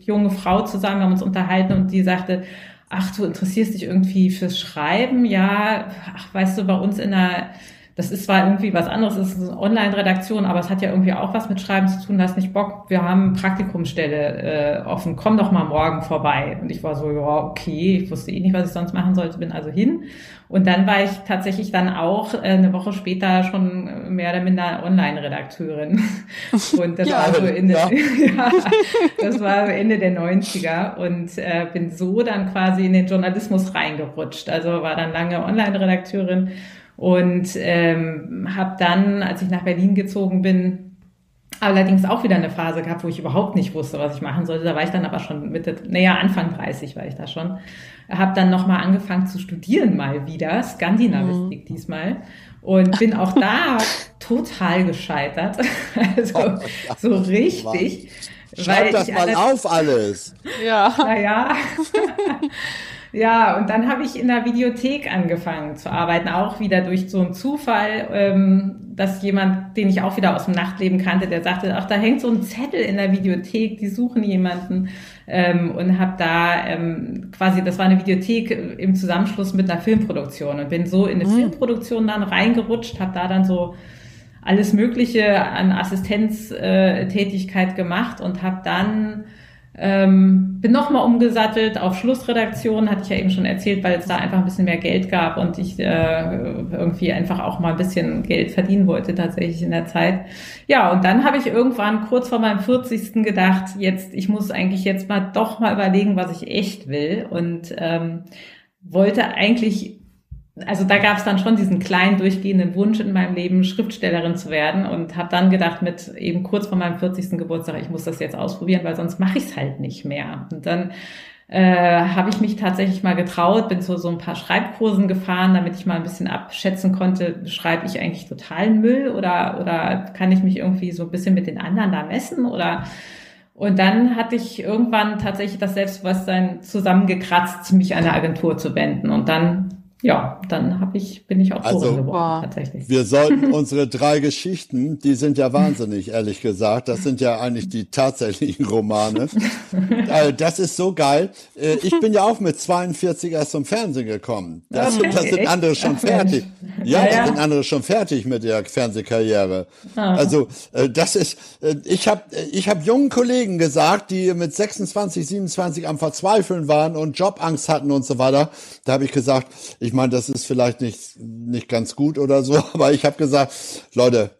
junge Frau zusammen, wir haben uns unterhalten und die sagte, ach, du interessierst dich irgendwie fürs Schreiben, ja, ach, weißt du, bei uns in der das ist zwar irgendwie was anderes, es ist eine Online-Redaktion, aber es hat ja irgendwie auch was mit Schreiben zu tun. Hast nicht Bock? Wir haben Praktikumsstelle äh, offen. Komm doch mal morgen vorbei. Und ich war so, ja, okay. Ich wusste eh nicht, was ich sonst machen sollte, bin also hin. Und dann war ich tatsächlich dann auch äh, eine Woche später schon mehr oder minder Online-Redakteurin. <laughs> Und das Ja, war so Ende, ja. <laughs> ja, das war Ende der 90er und äh, bin so dann quasi in den Journalismus reingerutscht. Also war dann lange Online-Redakteurin und ähm, habe dann, als ich nach Berlin gezogen bin, allerdings auch wieder eine Phase gehabt, wo ich überhaupt nicht wusste, was ich machen sollte. Da war ich dann aber schon Mitte, naja, Anfang 30 war ich da schon. Habe dann nochmal angefangen zu studieren mal wieder, Skandinavistik diesmal. Und bin auch da <laughs> total gescheitert. <laughs> Also so richtig. Schreib das ich mal auf alles. Ja. naja. <laughs> ja, und dann habe ich in der Videothek angefangen zu arbeiten, auch wieder durch so einen Zufall, ähm, dass jemand, den ich auch wieder aus dem Nachtleben kannte, der sagte, ach, da hängt so ein Zettel in der Videothek, die suchen jemanden ähm, und habe da ähm, quasi, das war eine Videothek im Zusammenschluss mit einer Filmproduktion und bin so in eine Filmproduktion dann reingerutscht, habe da dann so alles Mögliche an Assistenztätigkeit äh, Tätigkeit gemacht und habe dann ähm, bin nochmal umgesattelt auf Schlussredaktion, hatte ich ja eben schon erzählt, weil es da einfach ein bisschen mehr Geld gab und ich äh, irgendwie einfach auch mal ein bisschen Geld verdienen wollte tatsächlich in der Zeit. Ja, und dann habe ich irgendwann kurz vor meinem 40. gedacht, jetzt, ich muss eigentlich jetzt mal doch mal überlegen, was ich echt will und ähm, wollte eigentlich also da gab es dann schon diesen kleinen durchgehenden Wunsch in meinem Leben, Schriftstellerin zu werden und habe dann gedacht, mit eben kurz vor meinem 40. Geburtstag, ich muss das jetzt ausprobieren, weil sonst mache ich es halt nicht mehr. Und dann äh, habe ich mich tatsächlich mal getraut, bin zu so ein paar Schreibkursen gefahren, damit ich mal ein bisschen abschätzen konnte, schreibe ich eigentlich totalen Müll oder, oder kann ich mich irgendwie so ein bisschen mit den anderen da messen oder und dann hatte ich irgendwann tatsächlich das Selbstbewusstsein zusammengekratzt, mich an eine Agentur zu wenden. Und dann, ja, dann habe ich, bin ich Autorin Also- geworden, Wow. tatsächlich. Wir sollten <laughs> unsere drei Geschichten, die sind ja wahnsinnig, ehrlich gesagt. Das sind ja eigentlich die tatsächlichen Romane. <laughs> Äh, Das ist so geil. Äh, Ich bin ja auch mit 42 erst zum Fernsehen gekommen. Das, Okay, das sind echt? andere schon Ach, Mensch. fertig. Ja, Ja, da ja. sind andere schon fertig mit der Fernsehkarriere. Ah. Also äh, das ist, ich habe ich hab jungen Kollegen gesagt, die mit 26, 27 am Verzweifeln waren und Jobangst hatten und so weiter. Da habe ich gesagt, ich meine, das ist vielleicht nicht, nicht ganz gut oder so, <laughs> aber ich habe gesagt, Leute,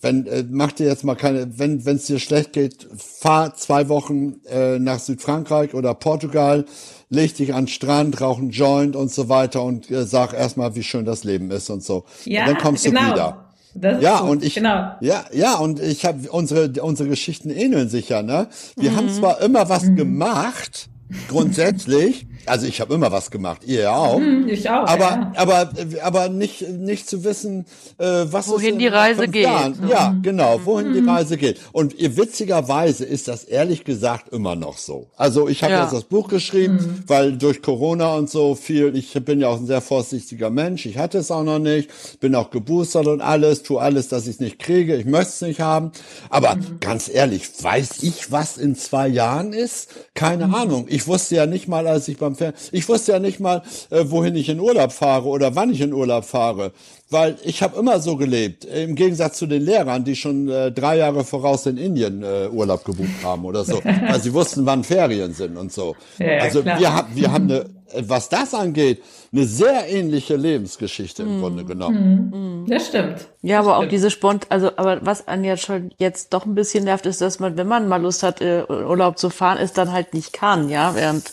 wenn äh, mach dir jetzt mal keine, wenn wenn es dir schlecht geht, fahr zwei Wochen äh, nach Südfrankreich oder Portugal, leg dich an den Strand, rauch einen Joint und so weiter und äh, sag erstmal, wie schön das Leben ist und so. Ja, und dann kommst genau. du wieder. Das Ja, und ich, Genau. ja, ja, und ich habe unsere, unsere Geschichten ähneln sich ja, ne? Wir haben zwar immer was gemacht, grundsätzlich, also ich habe immer was gemacht, ihr ja auch, Hm, Ich auch. aber, ja. aber, aber nicht, nicht zu wissen, äh, was Wohin ist in die Reise geht. Jahren. Ja, genau, wohin Mhm. die Reise geht. Und ihr witzigerweise ist das ehrlich gesagt immer noch so. Also ich habe Ja. jetzt das Buch geschrieben, Mhm. weil durch Corona und so viel, ich bin ja auch ein sehr vorsichtiger Mensch, ich hatte es auch noch nicht, bin auch geboostert und alles, tu alles, dass ich es nicht kriege, ich möchte es nicht haben. Aber Mhm. ganz ehrlich, weiß ich, was in zwei Jahren ist? Keine Mhm. Ahnung. Ich wusste ja nicht mal, als ich beim Fer ich wusste ja nicht mal, äh, wohin ich in Urlaub fahre oder wann ich in Urlaub fahre. Weil ich habe immer so gelebt, im Gegensatz zu den Lehrern, die schon äh, drei Jahre voraus in Indien äh, Urlaub gebucht haben oder so, <laughs> weil sie wussten, wann Ferien sind und so. Ja, also klar. wir haben, wir haben eine, was das angeht, eine sehr ähnliche Lebensgeschichte im Grunde genommen. Das stimmt. Ja, aber auch diese Spont, also, aber was an jetzt schon jetzt doch ein bisschen nervt, ist, dass man, wenn man mal Lust hat, äh, Urlaub zu fahren, es dann halt nicht kann, ja, während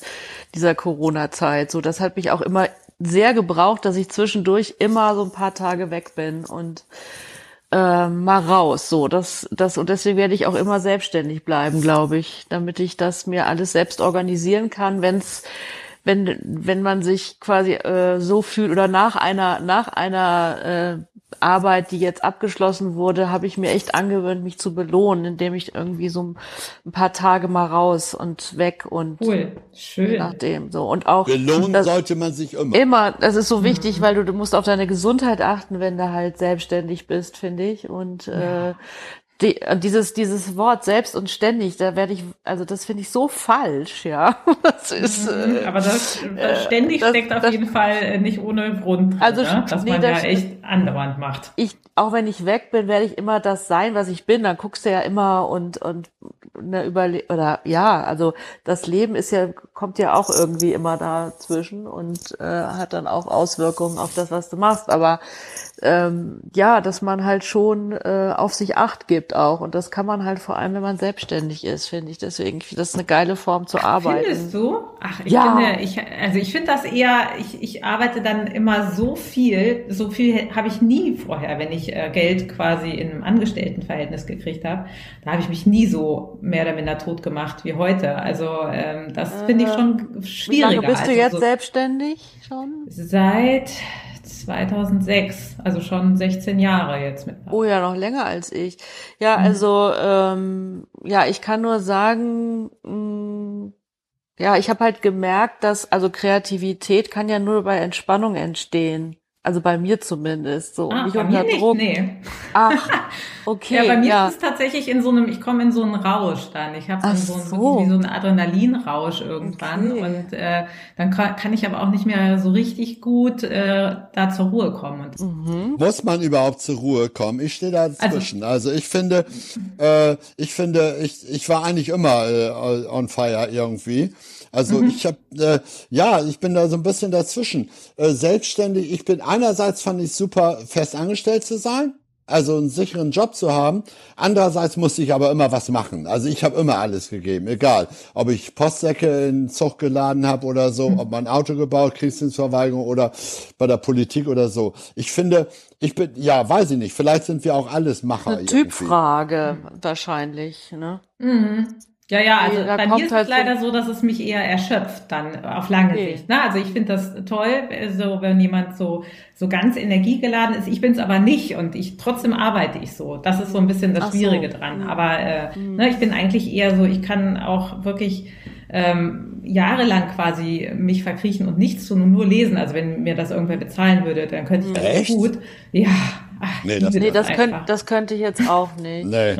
dieser Corona-Zeit. So, das hat mich auch immer sehr gebraucht, dass ich zwischendurch immer so ein paar Tage weg bin und äh, mal raus. So, das, das, und deswegen werde ich auch immer selbstständig bleiben, glaube ich, damit ich das mir alles selbst organisieren kann, wenn's wenn, wenn man sich quasi äh, so fühlt oder nach einer, nach einer äh, Arbeit, die jetzt abgeschlossen wurde, habe ich mir echt angewöhnt, mich zu belohnen, indem ich irgendwie so ein paar Tage mal raus und weg und Cool. Schön. nachdem so und auch Belohnen das, sollte man sich immer. immer, das ist so wichtig, weil du, du musst auf deine Gesundheit achten, wenn du halt selbstständig bist, finde ich und äh, die, und dieses dieses Wort selbst und ständig, da werde ich, also das finde ich so falsch, ja. <laughs> Das ist äh, Aber das, das ständig das- steckt auf das- jeden Fall äh, nicht ohne Grund, Also, ne? dass nee, man das- ja echt andauernd macht. ich, auch wenn ich weg bin, werde ich immer das sein, was ich bin. Dann guckst du ja immer und, und eine Überle oder ja, also das Leben ist ja, kommt ja auch irgendwie immer dazwischen und äh, hat dann auch Auswirkungen auf das, was du machst. Aber ähm, ja, dass man halt schon äh, auf sich acht gibt auch. Und das kann man halt vor allem, wenn man selbstständig ist, finde ich. Deswegen, ich das eine geile Form zu arbeiten. Findest du? Ach, ich Ja. finde, ich, also ich finde das eher, ich, ich arbeite dann immer so viel, so viel habe ich nie vorher, wenn ich äh, Geld quasi in einem Angestelltenverhältnis gekriegt habe, da habe ich mich nie so mehr oder minder tot gemacht wie heute. Also ähm, das finde ich schon Wie schwieriger. lange bist du also jetzt so selbstständig schon? Seit 2006, also schon 16 Jahre jetzt mit. Oh ja, noch länger als ich. Ja, also ähm, ja, ich kann nur sagen, mh, ja, ich habe halt gemerkt, dass also Kreativität kann ja nur bei Entspannung entstehen. Also bei mir zumindest so Ah, nicht bei unter mir nicht, Druck. nee. Ach, <laughs> okay, Ja, bei mir ja. ist es tatsächlich in so einem, ich komme in so einen Rausch dann. Ich habe so, so, so. einen Adrenalinrausch irgendwann. Okay. Und äh, dann kann, kann ich aber auch nicht mehr so richtig gut äh, da zur Ruhe kommen. Und Mhm. Muss man überhaupt zur Ruhe kommen? Ich stehe dazwischen. Also, ich finde, äh, ich finde, ich, ich war eigentlich immer äh, on fire irgendwie. Also ich habe, äh, ja, ich bin da so ein bisschen dazwischen. Äh, selbstständig, ich bin einerseits fand ich super fest angestellt zu sein, also einen sicheren Job zu haben. Andererseits musste ich aber immer was machen. Also ich habe immer alles gegeben, egal, ob ich Postsäcke in den Zug geladen habe oder so, ob man ein Auto gebaut, Kriegsdienstverweigerung oder bei der Politik oder so. Ich finde, ich bin, ja, weiß ich nicht, vielleicht sind wir auch alles Macher. Eine irgendwie. Typfrage wahrscheinlich, ne? Ja, ja, also da bei mir ist halt es leider so- dass es mich eher erschöpft dann auf lange Okay. Sicht. Ne? Also ich finde das toll, so wenn jemand so so ganz energiegeladen ist. Ich bin es aber nicht und ich trotzdem arbeite ich so. Das ist so ein bisschen das Ach so. Schwierige dran. Aber äh, ne, ich bin eigentlich eher so, ich kann auch wirklich ähm, jahrelang quasi mich verkriechen und nichts tun und nur lesen. Also wenn mir das irgendwer bezahlen würde, dann könnte ich das Echt? gut. Ja. Ach, Nee, das- Nee, das, könnt, das könnte ich jetzt auch nicht. Nee.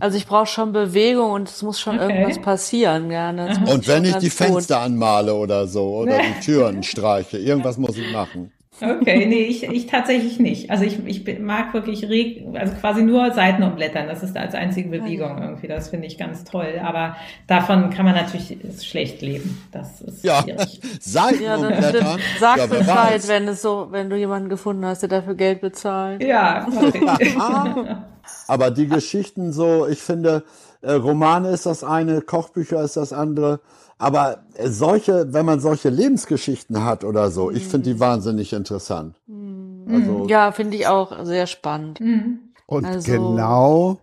Also ich brauche schon Bewegung und es muss schon Okay. irgendwas passieren, gerne. Das muss Und wenn ich die gut. Fenster anmale oder so oder die Türen streiche, irgendwas muss ich machen. Okay, nee, ich, ich tatsächlich nicht. Also ich, ich mag wirklich reg, also quasi nur Seiten umblättern. Das ist als einzige Bewegung irgendwie. Das finde ich ganz toll. Aber davon kann man natürlich schlecht leben. Das ist Ja, schwierig. <laughs> Seiten Ja, dann, umblättern. sag ja, Bescheid, wenn es so, wenn du jemanden gefunden hast, der dafür Geld bezahlt. Ja, okay. Aber die Geschichten so, ich finde, äh, Romane ist das eine, Kochbücher ist das andere. Aber äh, solche, wenn man solche Lebensgeschichten hat oder so, ich finde die wahnsinnig interessant. Also, Ja, finde ich auch sehr spannend. Und Also- genau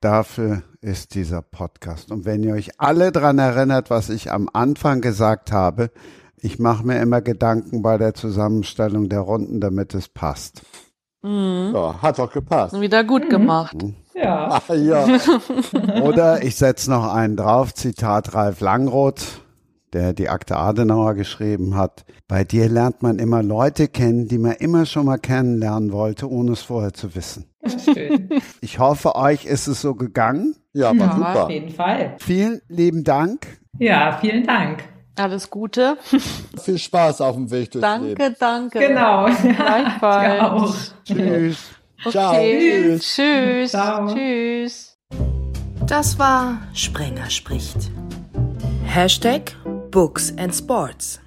dafür ist dieser Podcast. Und wenn ihr euch alle dran erinnert, was ich am Anfang gesagt habe, ich mache mir immer Gedanken bei der Zusammenstellung der Runden, damit es passt. ja, hat doch gepasst. Wieder gut gemacht. Ja. Ah, ja. Oder ich setze noch einen drauf, Zitat Ralf Langroth, der die Akte Adenauer geschrieben hat. Bei dir lernt man immer Leute kennen, die man immer schon mal kennenlernen wollte, ohne es vorher zu wissen. Schön. Ich hoffe, euch ist es so gegangen. Ja, war Ja, auf super. jeden Fall. Vielen lieben Dank. Ja, vielen Dank. Alles Gute. <laughs> Viel Spaß auf dem Weg durchs Leben. Danke, danke. Genau. Ja, Gleichfalls. <laughs> ja auch. Tschüss. Ciao. Okay. Tschüss. Tschüss. Ciao. Tschüss. Das war Sprenger spricht. Hashtag Books and Sports.